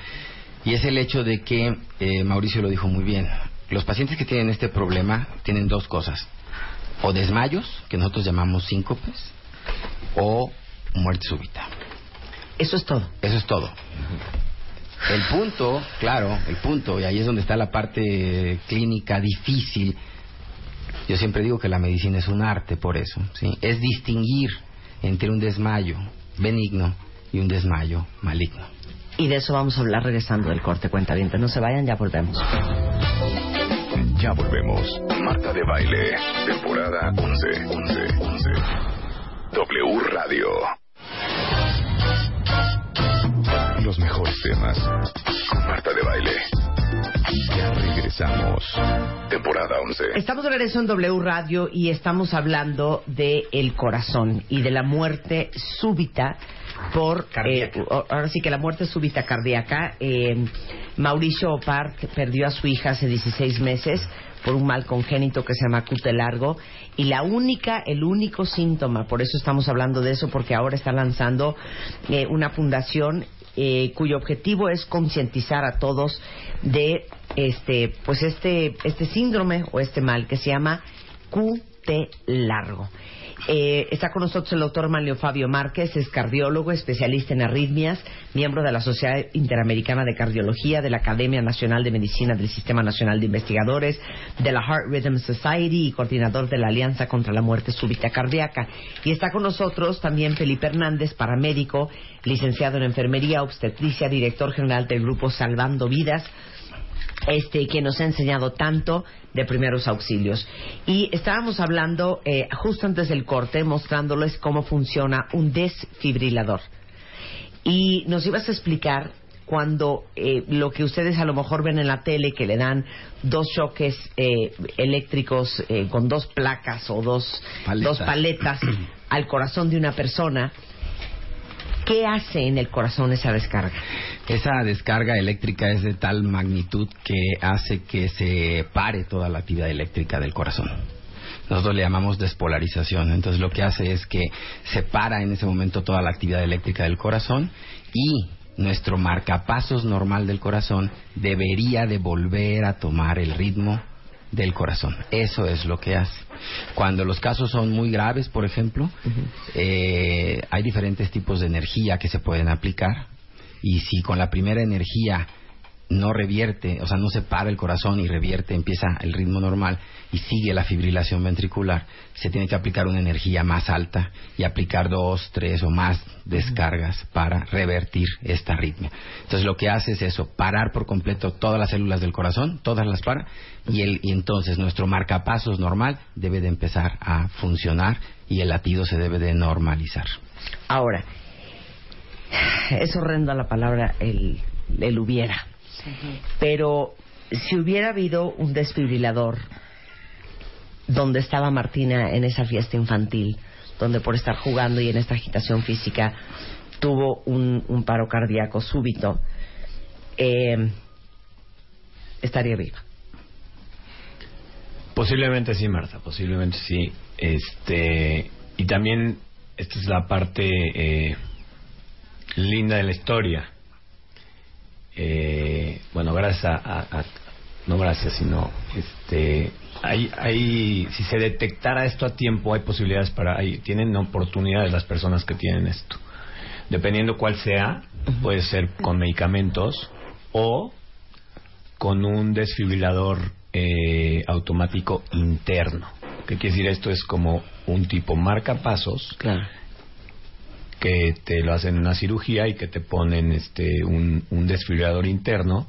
y es el hecho de que, eh, Mauricio lo dijo muy bien, los pacientes que tienen este problema tienen dos cosas, o desmayos, que nosotros llamamos síncopes, o muerte súbita. Eso es todo. Eso es todo. El punto, claro, el punto, y ahí es donde está la parte clínica difícil. Yo siempre digo que la medicina es un arte, por eso, ¿sí? Es distinguir entre un desmayo benigno y un desmayo maligno. Y de eso vamos a hablar regresando del corte cuenta No se vayan, ya volvemos. Ya volvemos. Marta de Baile, temporada 11. 11. 11. W Radio. Los mejores temas con Marta de Baile. Ya regresamos. Temporada 11. Estamos de regreso en W Radio y estamos hablando de el corazón y de la muerte súbita por Cardíaca. eh, ahora sí que la muerte súbita cardíaca. Eh, Mauricio Opart perdió a su hija hace 16 meses por un mal congénito que se llama cute largo y la única, el único síntoma, por eso estamos hablando de eso, porque ahora está lanzando eh, una fundación eh, cuyo objetivo es concientizar a todos de este pues este este síndrome o este mal que se llama QT largo. Eh, está con nosotros el doctor Manlio Fabio Márquez, es cardiólogo, especialista en arritmias, miembro de la Sociedad Interamericana de Cardiología, de la Academia Nacional de Medicina del Sistema Nacional de Investigadores, de la Heart Rhythm Society y coordinador de la Alianza contra la Muerte Súbita Cardíaca. Y está con nosotros también Felipe Hernández, paramédico, licenciado en Enfermería, Obstetricia, director general del grupo Salvando Vidas, este que nos ha enseñado tanto de primeros auxilios. Y estábamos hablando eh, justo antes del corte, mostrándoles cómo funciona un desfibrilador. Y nos ibas a explicar cuando eh, lo que ustedes a lo mejor ven en la tele, que le dan dos choques eh, eléctricos eh, con dos placas o dos Paletas. dos paletas al corazón de una persona, ¿qué hace en el corazón esa descarga? Esa descarga eléctrica es de tal magnitud que hace que se pare toda la actividad eléctrica del corazón. Nosotros le llamamos despolarización. Entonces lo que hace es que se para en ese momento toda la actividad eléctrica del corazón y nuestro marcapasos normal del corazón debería de volver a tomar el ritmo del corazón. Eso es lo que hace. Cuando los casos son muy graves, por ejemplo, eh, hay diferentes tipos de energía que se pueden aplicar y si con la primera energía no revierte, o sea, no se para el corazón y revierte, empieza el ritmo normal y sigue la fibrilación ventricular, se tiene que aplicar una energía más alta y aplicar dos, tres o más descargas para revertir esta arritmia. Entonces lo que hace es eso, parar por completo todas las células del corazón, todas las para, y, el, y entonces nuestro marcapasos normal debe de empezar a funcionar y el latido se debe de normalizar. Ahora, es horrenda la palabra el, el hubiera. Pero si hubiera habido un desfibrilador donde estaba Martina en esa fiesta infantil, donde por estar jugando y en esta agitación física tuvo un, un paro cardíaco súbito, eh, estaría viva. Posiblemente sí, Marta, posiblemente sí. Este, y también esta es la parte eh, linda de la historia. Eh, bueno, gracias a, a- a- no gracias, sino este, hay, hay, si se detectara esto a tiempo, hay posibilidades para, hay, tienen oportunidades las personas que tienen esto. Dependiendo cuál sea, puede ser con medicamentos o con un desfibrilador eh, automático interno. ¿Qué quiere decir esto? Es como un tipo marcapasos Claro. que te lo hacen en una cirugía y que te ponen este un, un desfibrilador interno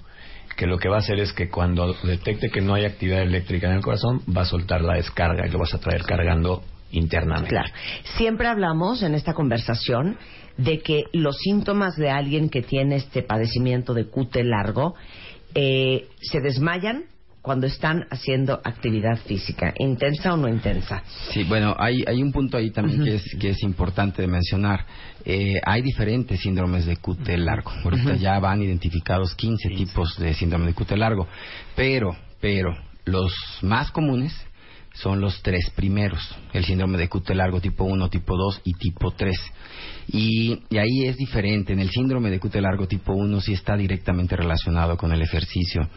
que lo que va a hacer es que cuando detecte que no hay actividad eléctrica en el corazón va a soltar la descarga y lo vas a traer cargando internamente. Claro. Siempre hablamos en esta conversación de que los síntomas de alguien que tiene este padecimiento de cute largo eh, se desmayan cuando están haciendo actividad física, intensa o no intensa. Sí, bueno, hay, hay un punto ahí también que, es, que es importante de mencionar. Eh, hay diferentes síndromes de QT largo. Ahorita ya van identificados 15 tipos de síndrome de QT largo. Pero, pero, los más comunes son los tres primeros. El síndrome de QT largo tipo 1, tipo 2 y tipo 3. Y, y ahí es diferente. En el síndrome de QT largo tipo 1 sí está directamente relacionado con el ejercicio.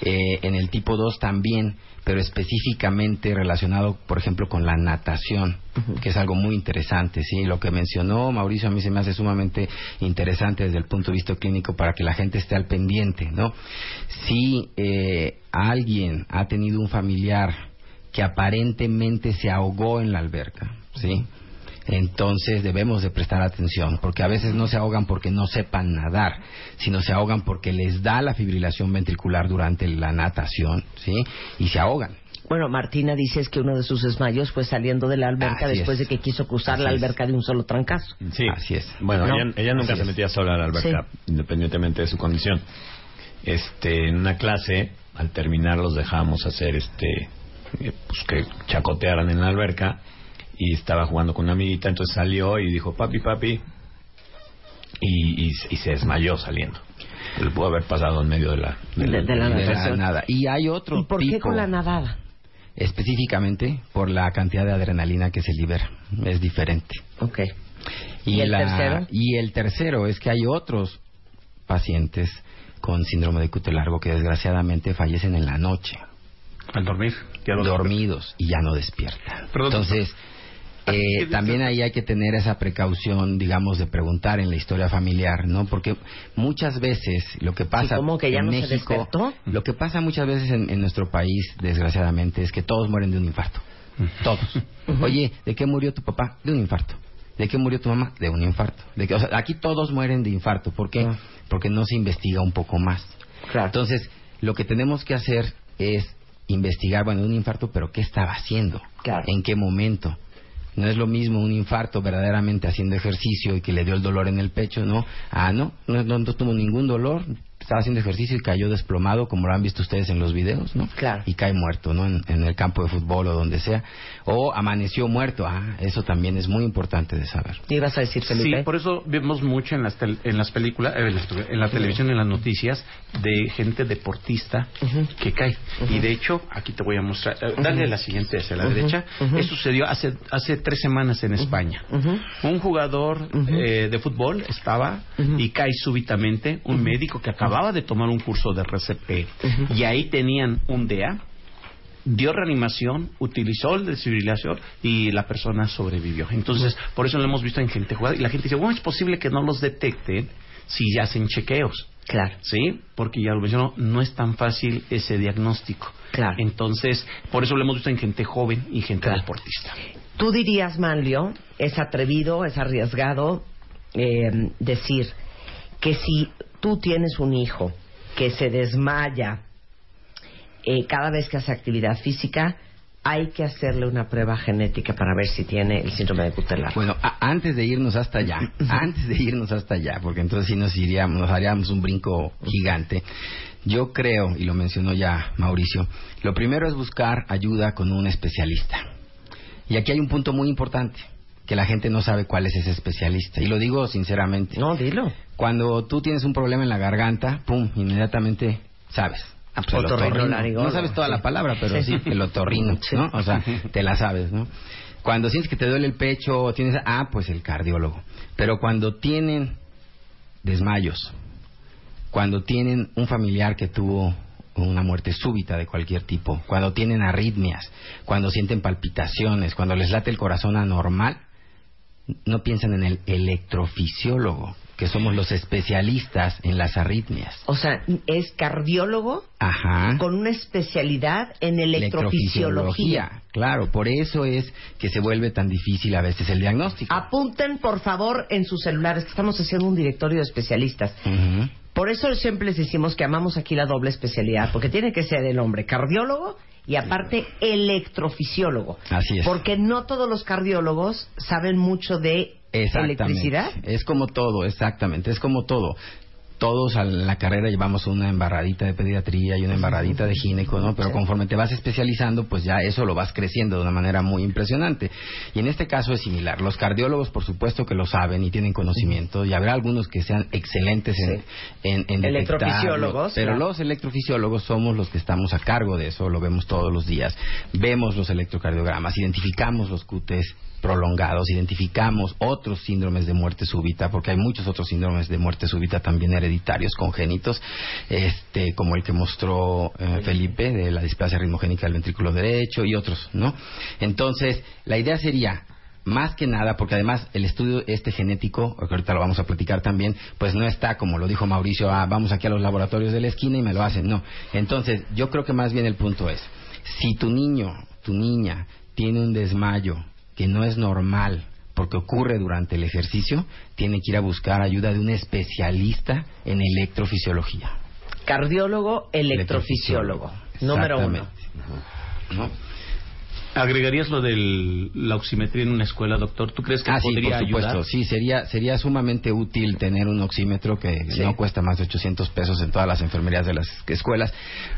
Eh, en el tipo 2 también, pero específicamente relacionado, por ejemplo, con la natación, que es algo muy interesante, ¿sí? Lo que mencionó Mauricio a mí se me hace sumamente interesante desde el punto de vista clínico para que la gente esté al pendiente, ¿no? Si eh, alguien ha tenido un familiar que aparentemente se ahogó en la alberca, ¿sí? Entonces debemos de prestar atención, porque a veces no se ahogan porque no sepan nadar, sino se ahogan porque les da la fibrilación ventricular durante la natación, ¿sí? Y se ahogan. Bueno, Martina dice es que uno de sus desmayos fue saliendo de la alberca Así después es. de que quiso cruzar la es. alberca de un solo trancazo. Sí. Así es. Bueno, ¿No? ella, ella nunca Así se es. metía sola a la alberca, independientemente de su condición. Este, en una clase, al terminar, los dejábamos hacer este, eh, pues que chacotearan en la alberca y estaba jugando con una amiguita, entonces salió y dijo papi, papi, y, y, y se desmayó saliendo. Le pudo haber pasado en medio de la, De- de la De la nada. Y hay otro ¿Y por qué con la nadada? específicamente por la cantidad de adrenalina que se libera. Es diferente. Ok. ¿Y el la- tercero? Y el tercero es que hay otros pacientes con síndrome de QT largo que desgraciadamente fallecen en la noche, Al dormir. ya dormidos y ya no despiertan. Perdón, Entonces, ¿qué eh, también ahí hay que tener esa precaución, digamos, de preguntar en la historia familiar, ¿no? Porque muchas veces lo que pasa ¿cómo que ya en no se México, despertó? lo que pasa muchas veces en, en nuestro país, desgraciadamente, es que todos mueren de un infarto. Todos. Oye, ¿de qué murió tu papá? De un infarto. ¿De qué murió tu mamá? De un infarto. ¿De qué? O sea, aquí todos mueren de infarto. ¿Por qué? Ah. Porque no se investiga un poco más. Claro. Entonces, lo que tenemos que hacer es investigar, bueno, un infarto, pero ¿qué estaba haciendo? Claro. ¿En qué momento? No es lo mismo un infarto verdaderamente haciendo ejercicio y que le dio el dolor en el pecho, ¿no? Ah, no, no, no, no tuvo ningún dolor, estaba haciendo ejercicio y cayó desplomado, como lo han visto ustedes en los videos, ¿no? Claro. Y cae muerto, ¿no? En, en el campo de fútbol o donde sea. O amaneció muerto, ah, eso también es muy importante de saber. ¿Qué ibas a decir, Sí, Felipe? por eso vemos mucho en las, tel- en las películas, eh, en la televisión, en las noticias, de gente deportista que cae. Y de hecho, aquí te voy a mostrar, eh, dale la siguiente hacia la derecha. Eso sucedió hace, hace tres semanas en España. Un jugador eh, de fútbol estaba y cae súbitamente. Un médico que acababa de tomar un curso de RCP y ahí tenían un DEA. Dio reanimación, utilizó el desfibrilación y la persona sobrevivió. Entonces, por eso lo hemos visto en gente jugada. Y la gente dice, ¿cómo es posible que no los detecten si ya hacen chequeos? Claro. ¿Sí? Porque ya lo mencionó, no es tan fácil ese diagnóstico. Claro. Entonces, por eso lo hemos visto en gente joven y gente Claro. deportista. Tú dirías, Manlio, es atrevido, es arriesgado eh, decir que si tú tienes un hijo que se desmaya eh, cada vez que hace actividad física, hay que hacerle una prueba genética para ver si tiene el síndrome de Gutelar. Bueno, antes de irnos hasta allá, antes de irnos hasta allá, porque entonces sí nos iríamos, nos haríamos un brinco gigante. Yo creo, y lo mencionó ya Mauricio, lo primero es buscar ayuda con un especialista. Y aquí hay un punto muy importante, que la gente no sabe cuál es ese especialista. Y lo digo sinceramente. No, dilo. Cuando tú tienes un problema en la garganta, pum, inmediatamente sabes. Ah, pues Otorrino No sabes toda sí. la palabra, pero sí, el otorrino. ¿no? O sea, te la sabes, ¿no? Cuando sientes que te duele el pecho, o tienes, ah, pues el cardiólogo. Pero cuando tienen desmayos, cuando tienen un familiar que tuvo una muerte súbita de cualquier tipo, cuando tienen arritmias, cuando sienten palpitaciones, cuando les late el corazón anormal, no piensan en el electrofisiólogo, que somos los especialistas en las arritmias. O sea, es cardiólogo Ajá. con una especialidad en electrofisiología. Claro, por eso es que se vuelve tan difícil a veces el diagnóstico. Apunten, por favor, en sus celulares que estamos haciendo un directorio de especialistas. Por eso siempre les decimos que amamos aquí la doble especialidad, porque tiene que ser el hombre cardiólogo y aparte electrofisiólogo. Así es. Porque no todos los cardiólogos saben mucho de electricidad. Es como todo, exactamente, es como todo. Todos a la carrera llevamos una embarradita de pediatría y una embarradita de gineco, ¿no? Pero conforme te vas especializando, pues ya eso lo vas creciendo de una manera muy impresionante. Y en este caso es similar. Los cardiólogos, por supuesto que lo saben y tienen conocimiento, y habrá algunos que sean excelentes en, Sí. en, en Electrofisiólogos. Pero claro. los electrofisiólogos somos los que estamos a cargo de eso, lo vemos todos los días. Vemos los electrocardiogramas, identificamos los QTs prolongados, identificamos otros síndromes de muerte súbita, porque hay muchos otros síndromes de muerte súbita también hereditarios, congénitos, este, como el que mostró eh, Felipe de la displasia ritmogénica del ventrículo derecho y otros, ¿no? Entonces, la idea sería más que nada, porque además el estudio este genético, que ahorita lo vamos a platicar también, pues no está como lo dijo Mauricio, ah, vamos aquí a los laboratorios de la esquina y me lo hacen. No. Entonces, yo creo que más bien el punto es, si tu niño, tu niña, tiene un desmayo que no es normal, porque ocurre durante el ejercicio, tiene que ir a buscar ayuda de un especialista en electrofisiología. Cardiólogo, electrofisiólogo. Número uno. ¿No? ¿Agregarías lo de la oximetría en una escuela, doctor? ¿Tú crees que Ah, sí, podría por supuesto. ayudar? Sí, sería, sería sumamente útil tener un oxímetro que Sí. no cuesta más de 800 pesos en todas las enfermerías de las escuelas,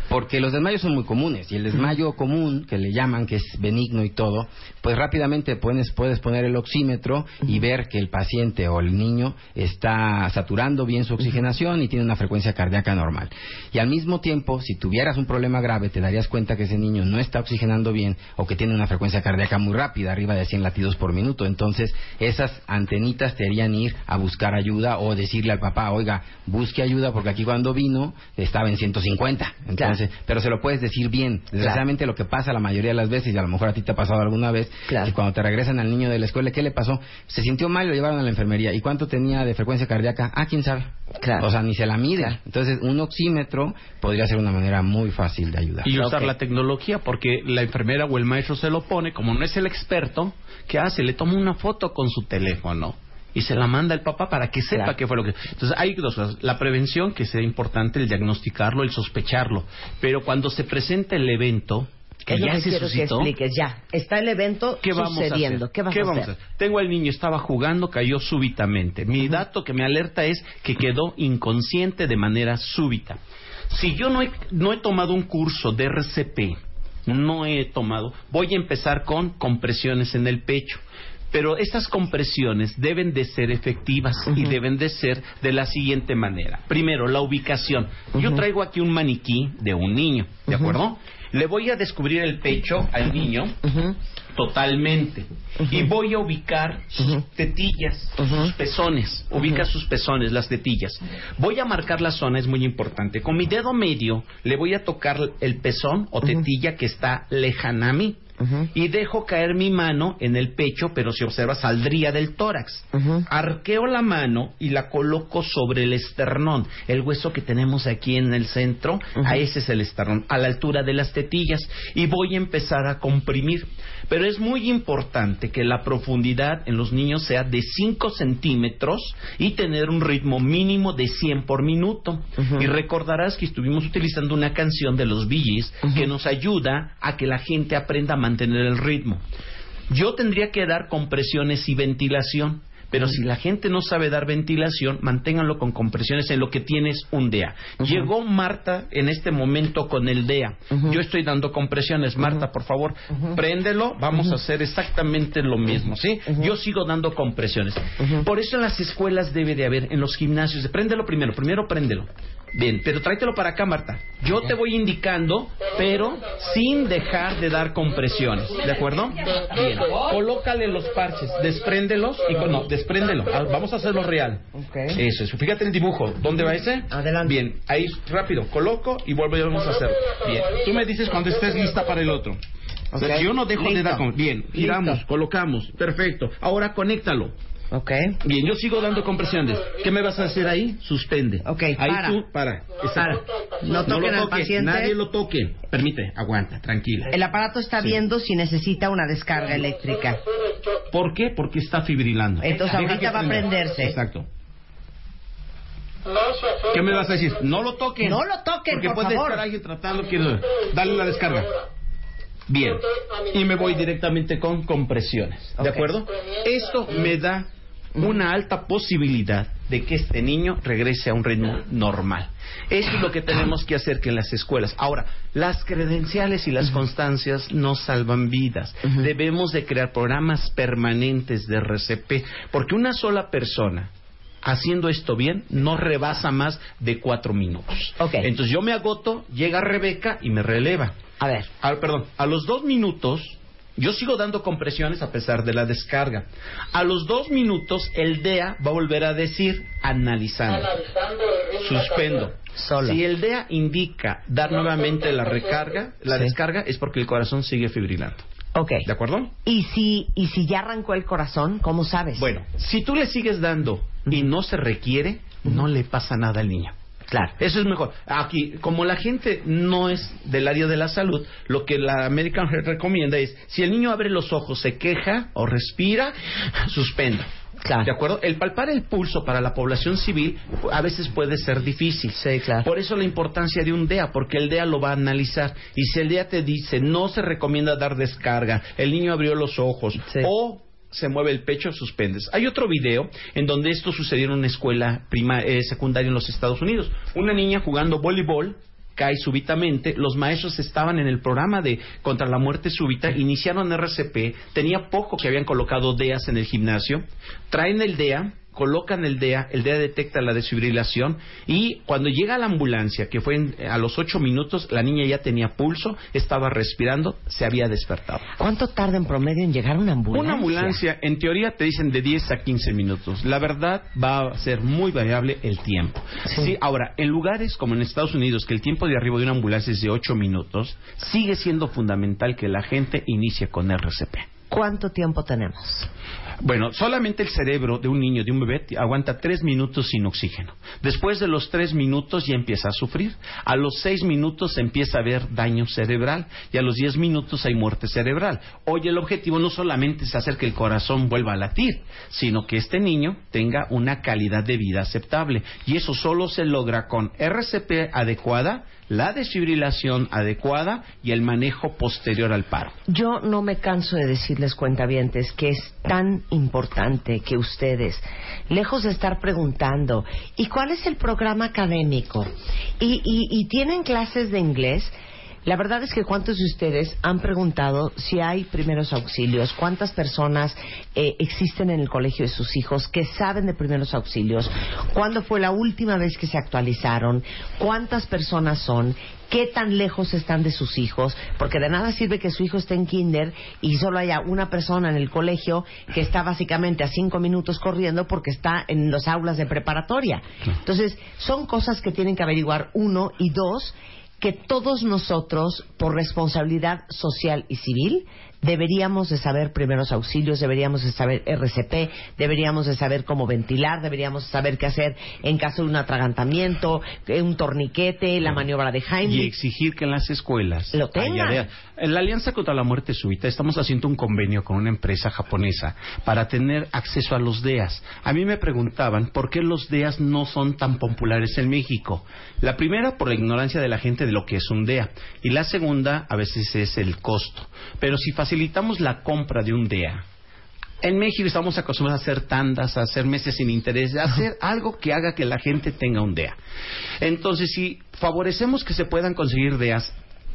porque los desmayos son muy comunes y el desmayo común, que le llaman, que es benigno y todo, pues rápidamente puedes, puedes poner el oxímetro y ver que el paciente o el niño está saturando bien su oxigenación y tiene una frecuencia cardíaca normal. Y al mismo tiempo, si tuvieras un problema grave, te darías cuenta que ese niño no está oxigenando bien o que tiene una frecuencia cardíaca muy rápida, arriba de 100 latidos por minuto. Entonces, esas antenitas te harían ir a buscar ayuda o decirle al papá, oiga, busque ayuda porque aquí cuando vino estaba en 150. Entonces, pero se lo puedes decir bien. Desgraciadamente lo que pasa la mayoría de las veces, y a lo mejor a ti te ha pasado alguna vez, Claro. que cuando te regresan al niño de la escuela, ¿qué le pasó? Se sintió mal y lo llevaron a la enfermería. ¿Y cuánto tenía de frecuencia cardíaca? Ah, quién sabe. Claro. O sea, ni se la mide. Entonces, un oxímetro podría ser una manera muy fácil de ayudar. Y usar la tecnología, porque la enfermera o el maestro se lo pone, como no es el experto, ¿qué hace? Le toma una foto con su teléfono y se la manda al papá para que sepa Claro. qué fue lo que... Entonces hay dos cosas. La prevención, que sea importante, el diagnosticarlo, el sospecharlo. Pero cuando se presenta el evento, que es lo ya que se quiero suscitó... que expliques ya. Está el evento ¿Qué vamos sucediendo. ¿Qué vas a vamos hacer? Tengo al niño, estaba jugando, cayó súbitamente. Mi dato que me alerta es que quedó inconsciente de manera súbita. Si yo no he, no he tomado un curso de RCP, no he tomado, voy a empezar con compresiones en el pecho. Pero estas compresiones deben de ser efectivas y deben de ser de la siguiente manera. Primero, la ubicación. Yo traigo aquí un maniquí de un niño, ¿de acuerdo? Le voy a descubrir el pecho al niño totalmente. Y voy a ubicar sus tetillas, sus pezones. Ubica sus pezones, las tetillas. Voy a marcar la zona, es muy importante. Con mi dedo medio le voy a tocar el pezón o tetilla que está lejana a mí. Y dejo caer mi mano en el pecho, pero si observas saldría del tórax. Arqueo la mano y la coloco sobre el esternón, el hueso que tenemos aquí en el centro, a ese es el esternón, a la altura de las tetillas y voy a empezar a comprimir. Pero es muy importante que la profundidad en los niños sea de 5 centímetros y tener un ritmo mínimo de 100 por minuto. Y recordarás que estuvimos utilizando una canción de los Billys que nos ayuda a que la gente aprenda a mantener el ritmo. Yo tendría que dar compresiones y ventilación. Pero si la gente no sabe dar ventilación, manténganlo con compresiones en lo que tienes un DEA. Llegó Marta en este momento con el DEA. Yo estoy dando compresiones. Marta, por favor, préndelo. Vamos a hacer exactamente lo mismo, ¿sí? Yo sigo dando compresiones. Por eso en las escuelas debe de haber, en los gimnasios, préndelo primero, primero préndelo. Bien, pero tráetelo para acá, Marta. Yo te voy indicando, pero sin dejar de dar compresiones. ¿De acuerdo? Bien. Colócale los parches, despréndelos y no, despréndelo. Ah, Vamos a hacerlo real. Eso es. Fíjate el dibujo. ¿Dónde va ese? Adelante. Bien, ahí rápido. Coloco y volvemos a hacerlo. Bien. Tú me dices cuando estés lista para el otro. O sea, yo no dejo de dar Bien, giramos, Listo. colocamos. Perfecto. Ahora conéctalo. Ok. Bien, yo sigo dando compresiones. ¿Qué me vas a hacer ahí? Suspende. Ok, ahí para. tú, para. Exacto. Para. No toquen lo al paciente. Nadie lo toque. Permite, aguanta, tranquila. El aparato está viendo si necesita una descarga eléctrica. ¿Por qué? Porque está fibrilando. Entonces, Deja ahorita va a prenderse. Exacto. ¿Qué me vas a decir? No lo toquen. No lo toquen, Porque por puede favor. estar alguien tratando. Quiero darle la descarga. Bien. Y me voy directamente con compresiones. ¿De acuerdo? Esto me da una alta posibilidad de que este niño regrese a un ritmo normal. Eso es lo que tenemos que hacer que en las escuelas. Ahora, las credenciales y las constancias no salvan vidas. Debemos de crear programas permanentes de RCP, porque una sola persona haciendo esto bien no rebasa más de cuatro minutos. Ok. Entonces yo me agoto, llega Rebeca y me releva. A ver. Ah, perdón, a los dos minutos, yo sigo dando compresiones a pesar de la descarga. A los dos minutos, el DEA va a volver a decir, analizando. Suspendo. Solo. Si el DEA indica dar nuevamente la recarga, la Sí. descarga, es porque el corazón sigue fibrilando. Ok. ¿De acuerdo? ¿Y si, ¿Y si ya arrancó el corazón? ¿Cómo sabes? Bueno, si tú le sigues dando y no se requiere, no le pasa nada al niño. Claro. Eso es mejor. Aquí, como la gente no es del área de la salud, lo que la American Heart recomienda es, si el niño abre los ojos, se queja o respira, suspenda. Claro. ¿De acuerdo? El palpar el pulso para la población civil a veces puede ser difícil. Sí, claro. Por eso la importancia de un DEA, porque el DEA lo va a analizar. Y si el DEA te dice, no se recomienda dar descarga, el niño abrió los ojos, Sí. o se mueve el pecho, suspendes. Hay otro video en donde esto sucedió en una escuela prima, eh, secundaria en los Estados Unidos. Una niña jugando voleibol cae súbitamente, los maestros estaban en el programa de contra la muerte súbita, iniciaron RCP, tenía poco que habían colocado DEAs en el gimnasio, traen el DEA, colocan el DEA, el DEA detecta la desfibrilación y cuando llega la ambulancia, que fue en- a los ocho minutos, la niña ya tenía pulso, estaba respirando, se había despertado. ¿Cuánto tarda en promedio en llegar una ambulancia? Una ambulancia, en teoría, te dicen de 10 a 15 minutos. La verdad, va a ser muy variable el tiempo. Sí. ahora, en lugares como en Estados Unidos, que el tiempo de arribo de una ambulancia es de 8 minutos, sigue siendo fundamental que la gente inicie con RCP. ¿Cuánto tiempo tenemos? Bueno, solamente el cerebro de un niño, de un bebé, aguanta tres minutos sin oxígeno. Después de los tres minutos ya empieza a sufrir. A los seis minutos empieza a haber daño cerebral y a los diez minutos hay muerte cerebral. Hoy el objetivo no solamente es hacer que el corazón vuelva a latir, sino que este niño tenga una calidad de vida aceptable. Y eso solo se logra con RCP adecuada, la desfibrilación adecuada y el manejo posterior al paro. Yo no me canso de decirles, cuentavientes, que es tan importante que ustedes, lejos de estar preguntando, ¿y cuál es el programa académico? ¿Y, y, y tienen clases de inglés? La verdad es que cuántos de ustedes han preguntado si hay primeros auxilios, cuántas personas eh, existen en el colegio de sus hijos que saben de primeros auxilios, cuándo fue la última vez que se actualizaron, cuántas personas son, qué tan lejos están de sus hijos, porque de nada sirve que su hijo esté en kinder y solo haya una persona en el colegio que está básicamente a cinco minutos corriendo porque está en las aulas de preparatoria. Entonces, son cosas que tienen que averiguar uno y dos que todos nosotros, por responsabilidad social y civil, deberíamos de saber primeros auxilios, deberíamos de saber RCP, deberíamos de saber cómo ventilar, deberíamos de saber qué hacer en caso de un atragantamiento, un torniquete, la maniobra de Y Heimlich. exigir que en las escuelas Lo tengan. haya En la Alianza contra la Muerte Súbita estamos haciendo un convenio con una empresa japonesa para tener acceso a los DEAS. A mí me preguntaban por qué los DEAS no son tan populares en México. La primera, por la ignorancia de la gente de lo que es un DEA. Y la segunda, a veces es el costo. Pero si facilitamos la compra de un DEA, en México estamos acostumbrados a hacer tandas, a hacer meses sin interés, a hacer algo que haga que la gente tenga un DEA. Entonces, si favorecemos que se puedan conseguir DEAs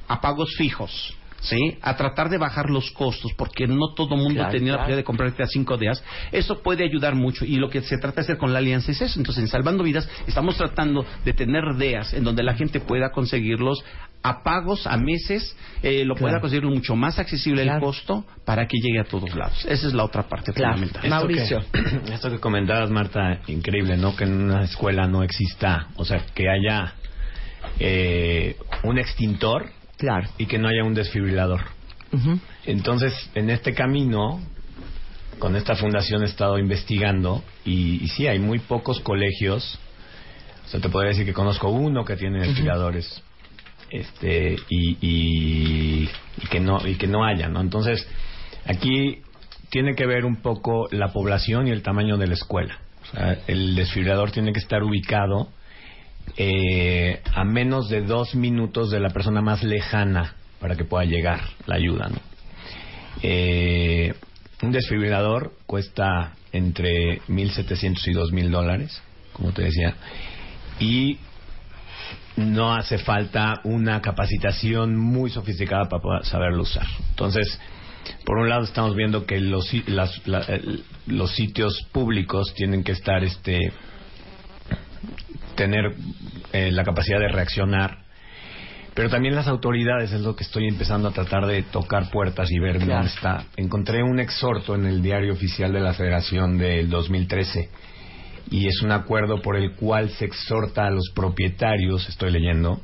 a pagos fijos, ¿sí? A tratar de bajar los costos, porque no todo el mundo Claro, tenía la posibilidad de comprarte a cinco DEAs, eso puede ayudar mucho. Y lo que se trata de hacer con la alianza es eso. Entonces, en Salvando Vidas, estamos tratando de tener DEAs en donde la gente pueda conseguirlos a pagos, a meses, eh, lo pueda conseguir mucho más accesible el costo para que llegue a todos lados. Esa es la otra parte Claro. fundamental. Esto Mauricio. que- esto que comentabas, Marta, increíble, ¿no? Que en una escuela no exista, o sea, que haya eh, un extintor Claro. y que no haya un desfibrilador. Entonces, en este camino, con esta fundación he estado investigando y, y sí, hay muy pocos colegios. O sea, te podría decir que conozco uno que tiene desfibriladores este, y, y, y que no, y que no haya, ¿no? Entonces, aquí tiene que ver un poco la población y el tamaño de la escuela. O sea, el desfibrilador tiene que estar ubicado eh, a menos de dos minutos de la persona más lejana para que pueda llegar la ayuda. Eh, un desfibrilador cuesta entre 1.700 y 2.000 dólares, como te decía, y no hace falta una capacitación muy sofisticada para saberlo usar. Entonces, por un lado estamos viendo que los, la- los sitios públicos tienen que estar este tener eh, la capacidad de reaccionar pero también las autoridades es lo que estoy empezando a tratar de tocar puertas y ver Claro. dónde está. Encontré un exhorto en el diario oficial de la Federación del 2013 y es un acuerdo por el cual se exhorta a los propietarios, estoy leyendo,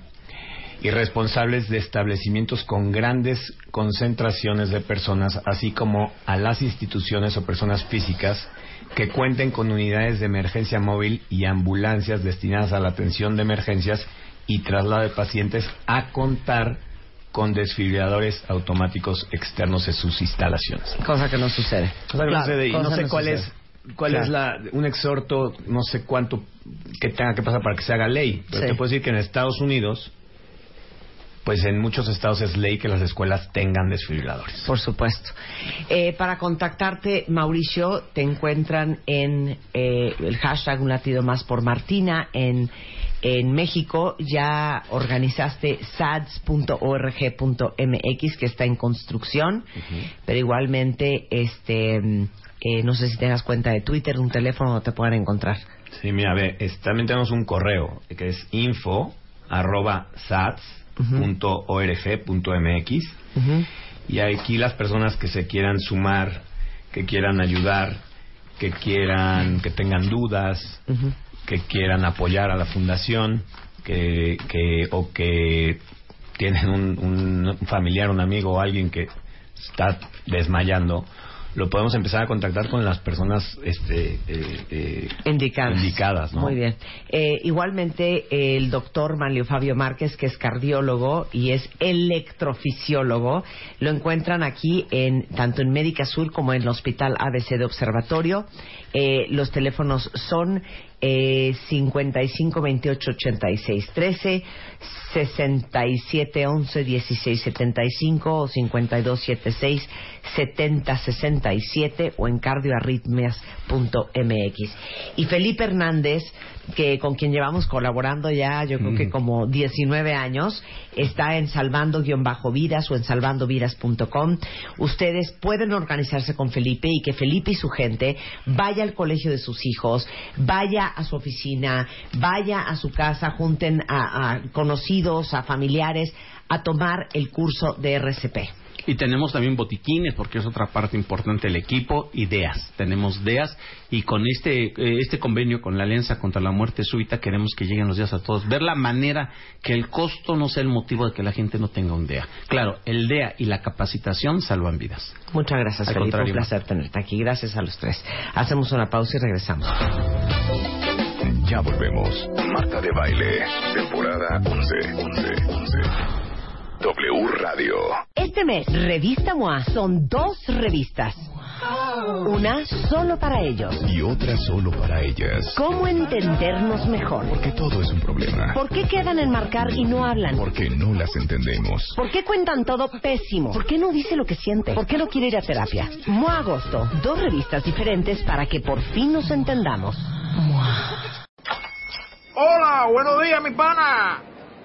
y responsables de establecimientos con grandes concentraciones de personas, así como a las instituciones o personas físicas que cuenten con unidades de emergencia móvil y ambulancias destinadas a la atención de emergencias y traslado de pacientes a contar con desfibriladores automáticos externos en sus instalaciones. Cosa que no sucede. O sea, que no Claro, sé de- y cosa no sé no cuál sucede. es cuál Claro. es la un exhorto, no sé cuánto que tenga que pasar para que se haga ley, pero Sí. te puedo decir que en Estados Unidos pues en muchos estados es ley que las escuelas tengan desfibriladores. Por supuesto. Eh, para contactarte, Mauricio, te encuentran en eh, el hashtag Un latido más por Martina en, en México. Ya organizaste sads.org.mx que está en construcción, pero igualmente, este, eh, no sé si tengas cuenta de Twitter, un teléfono donde te puedan encontrar. Sí, mira, ve, es- también tenemos un correo que es info arroba sats.org.mx Ujú. y aquí las personas que se quieran sumar, que quieran ayudar, que quieran, que tengan dudas, que quieran apoyar a la fundación, que, que o que tienen un, un familiar, un amigo o alguien que está desmayando, lo podemos empezar a contactar con las personas este, eh, eh, Indicadas. indicadas, ¿no? Muy bien. Eh, igualmente, el doctor Manlio Fabio Márquez, que es cardiólogo y es electrofisiólogo, lo encuentran aquí en tanto en Médica Sur como en el Hospital ABC de Observatorio. Eh, los teléfonos son eh, 55 28 86 13, 67 11 16 75 o 52 76 70 67 o en cardioarritmias.mx. Y Felipe Hernández, que con quien llevamos colaborando ya, yo creo que como 19 años, está en salvando-vidas o en salvandovidas.com. Ustedes pueden organizarse con Felipe y que Felipe y su gente vaya al colegio de sus hijos, vaya a su oficina, vaya a su casa, junten a, a conocidos, a familiares, a tomar el curso de RCP. Y tenemos también botiquines, porque es otra parte importante del equipo, y DEAS. Tenemos DEAS y con este, eh, este convenio con la Alianza contra la Muerte Súbita queremos que lleguen los días a todos. Ver la manera que el costo no sea el motivo de que la gente no tenga un DEA. Claro, el DEA y la capacitación salvan vidas. Muchas gracias, Al Felipe. Un placer tenerte aquí. Gracias a los tres. Hacemos una pausa y regresamos. Ya volvemos. Marta de Baile, temporada 11. 11. 11. W Radio. Este mes, Revista MOA son dos revistas. Una solo para ellos. Y otra solo para ellas. ¿Cómo entendernos mejor? Porque todo es un problema. ¿Por qué quedan en marcar y no hablan? Porque no las entendemos. ¿Por qué cuentan todo pésimo? ¿Por qué no dice lo que siente? ¿Por qué no quiere ir a terapia? MOA Agosto, dos revistas diferentes para que por fin nos entendamos. Hola, buenos días, mi pana.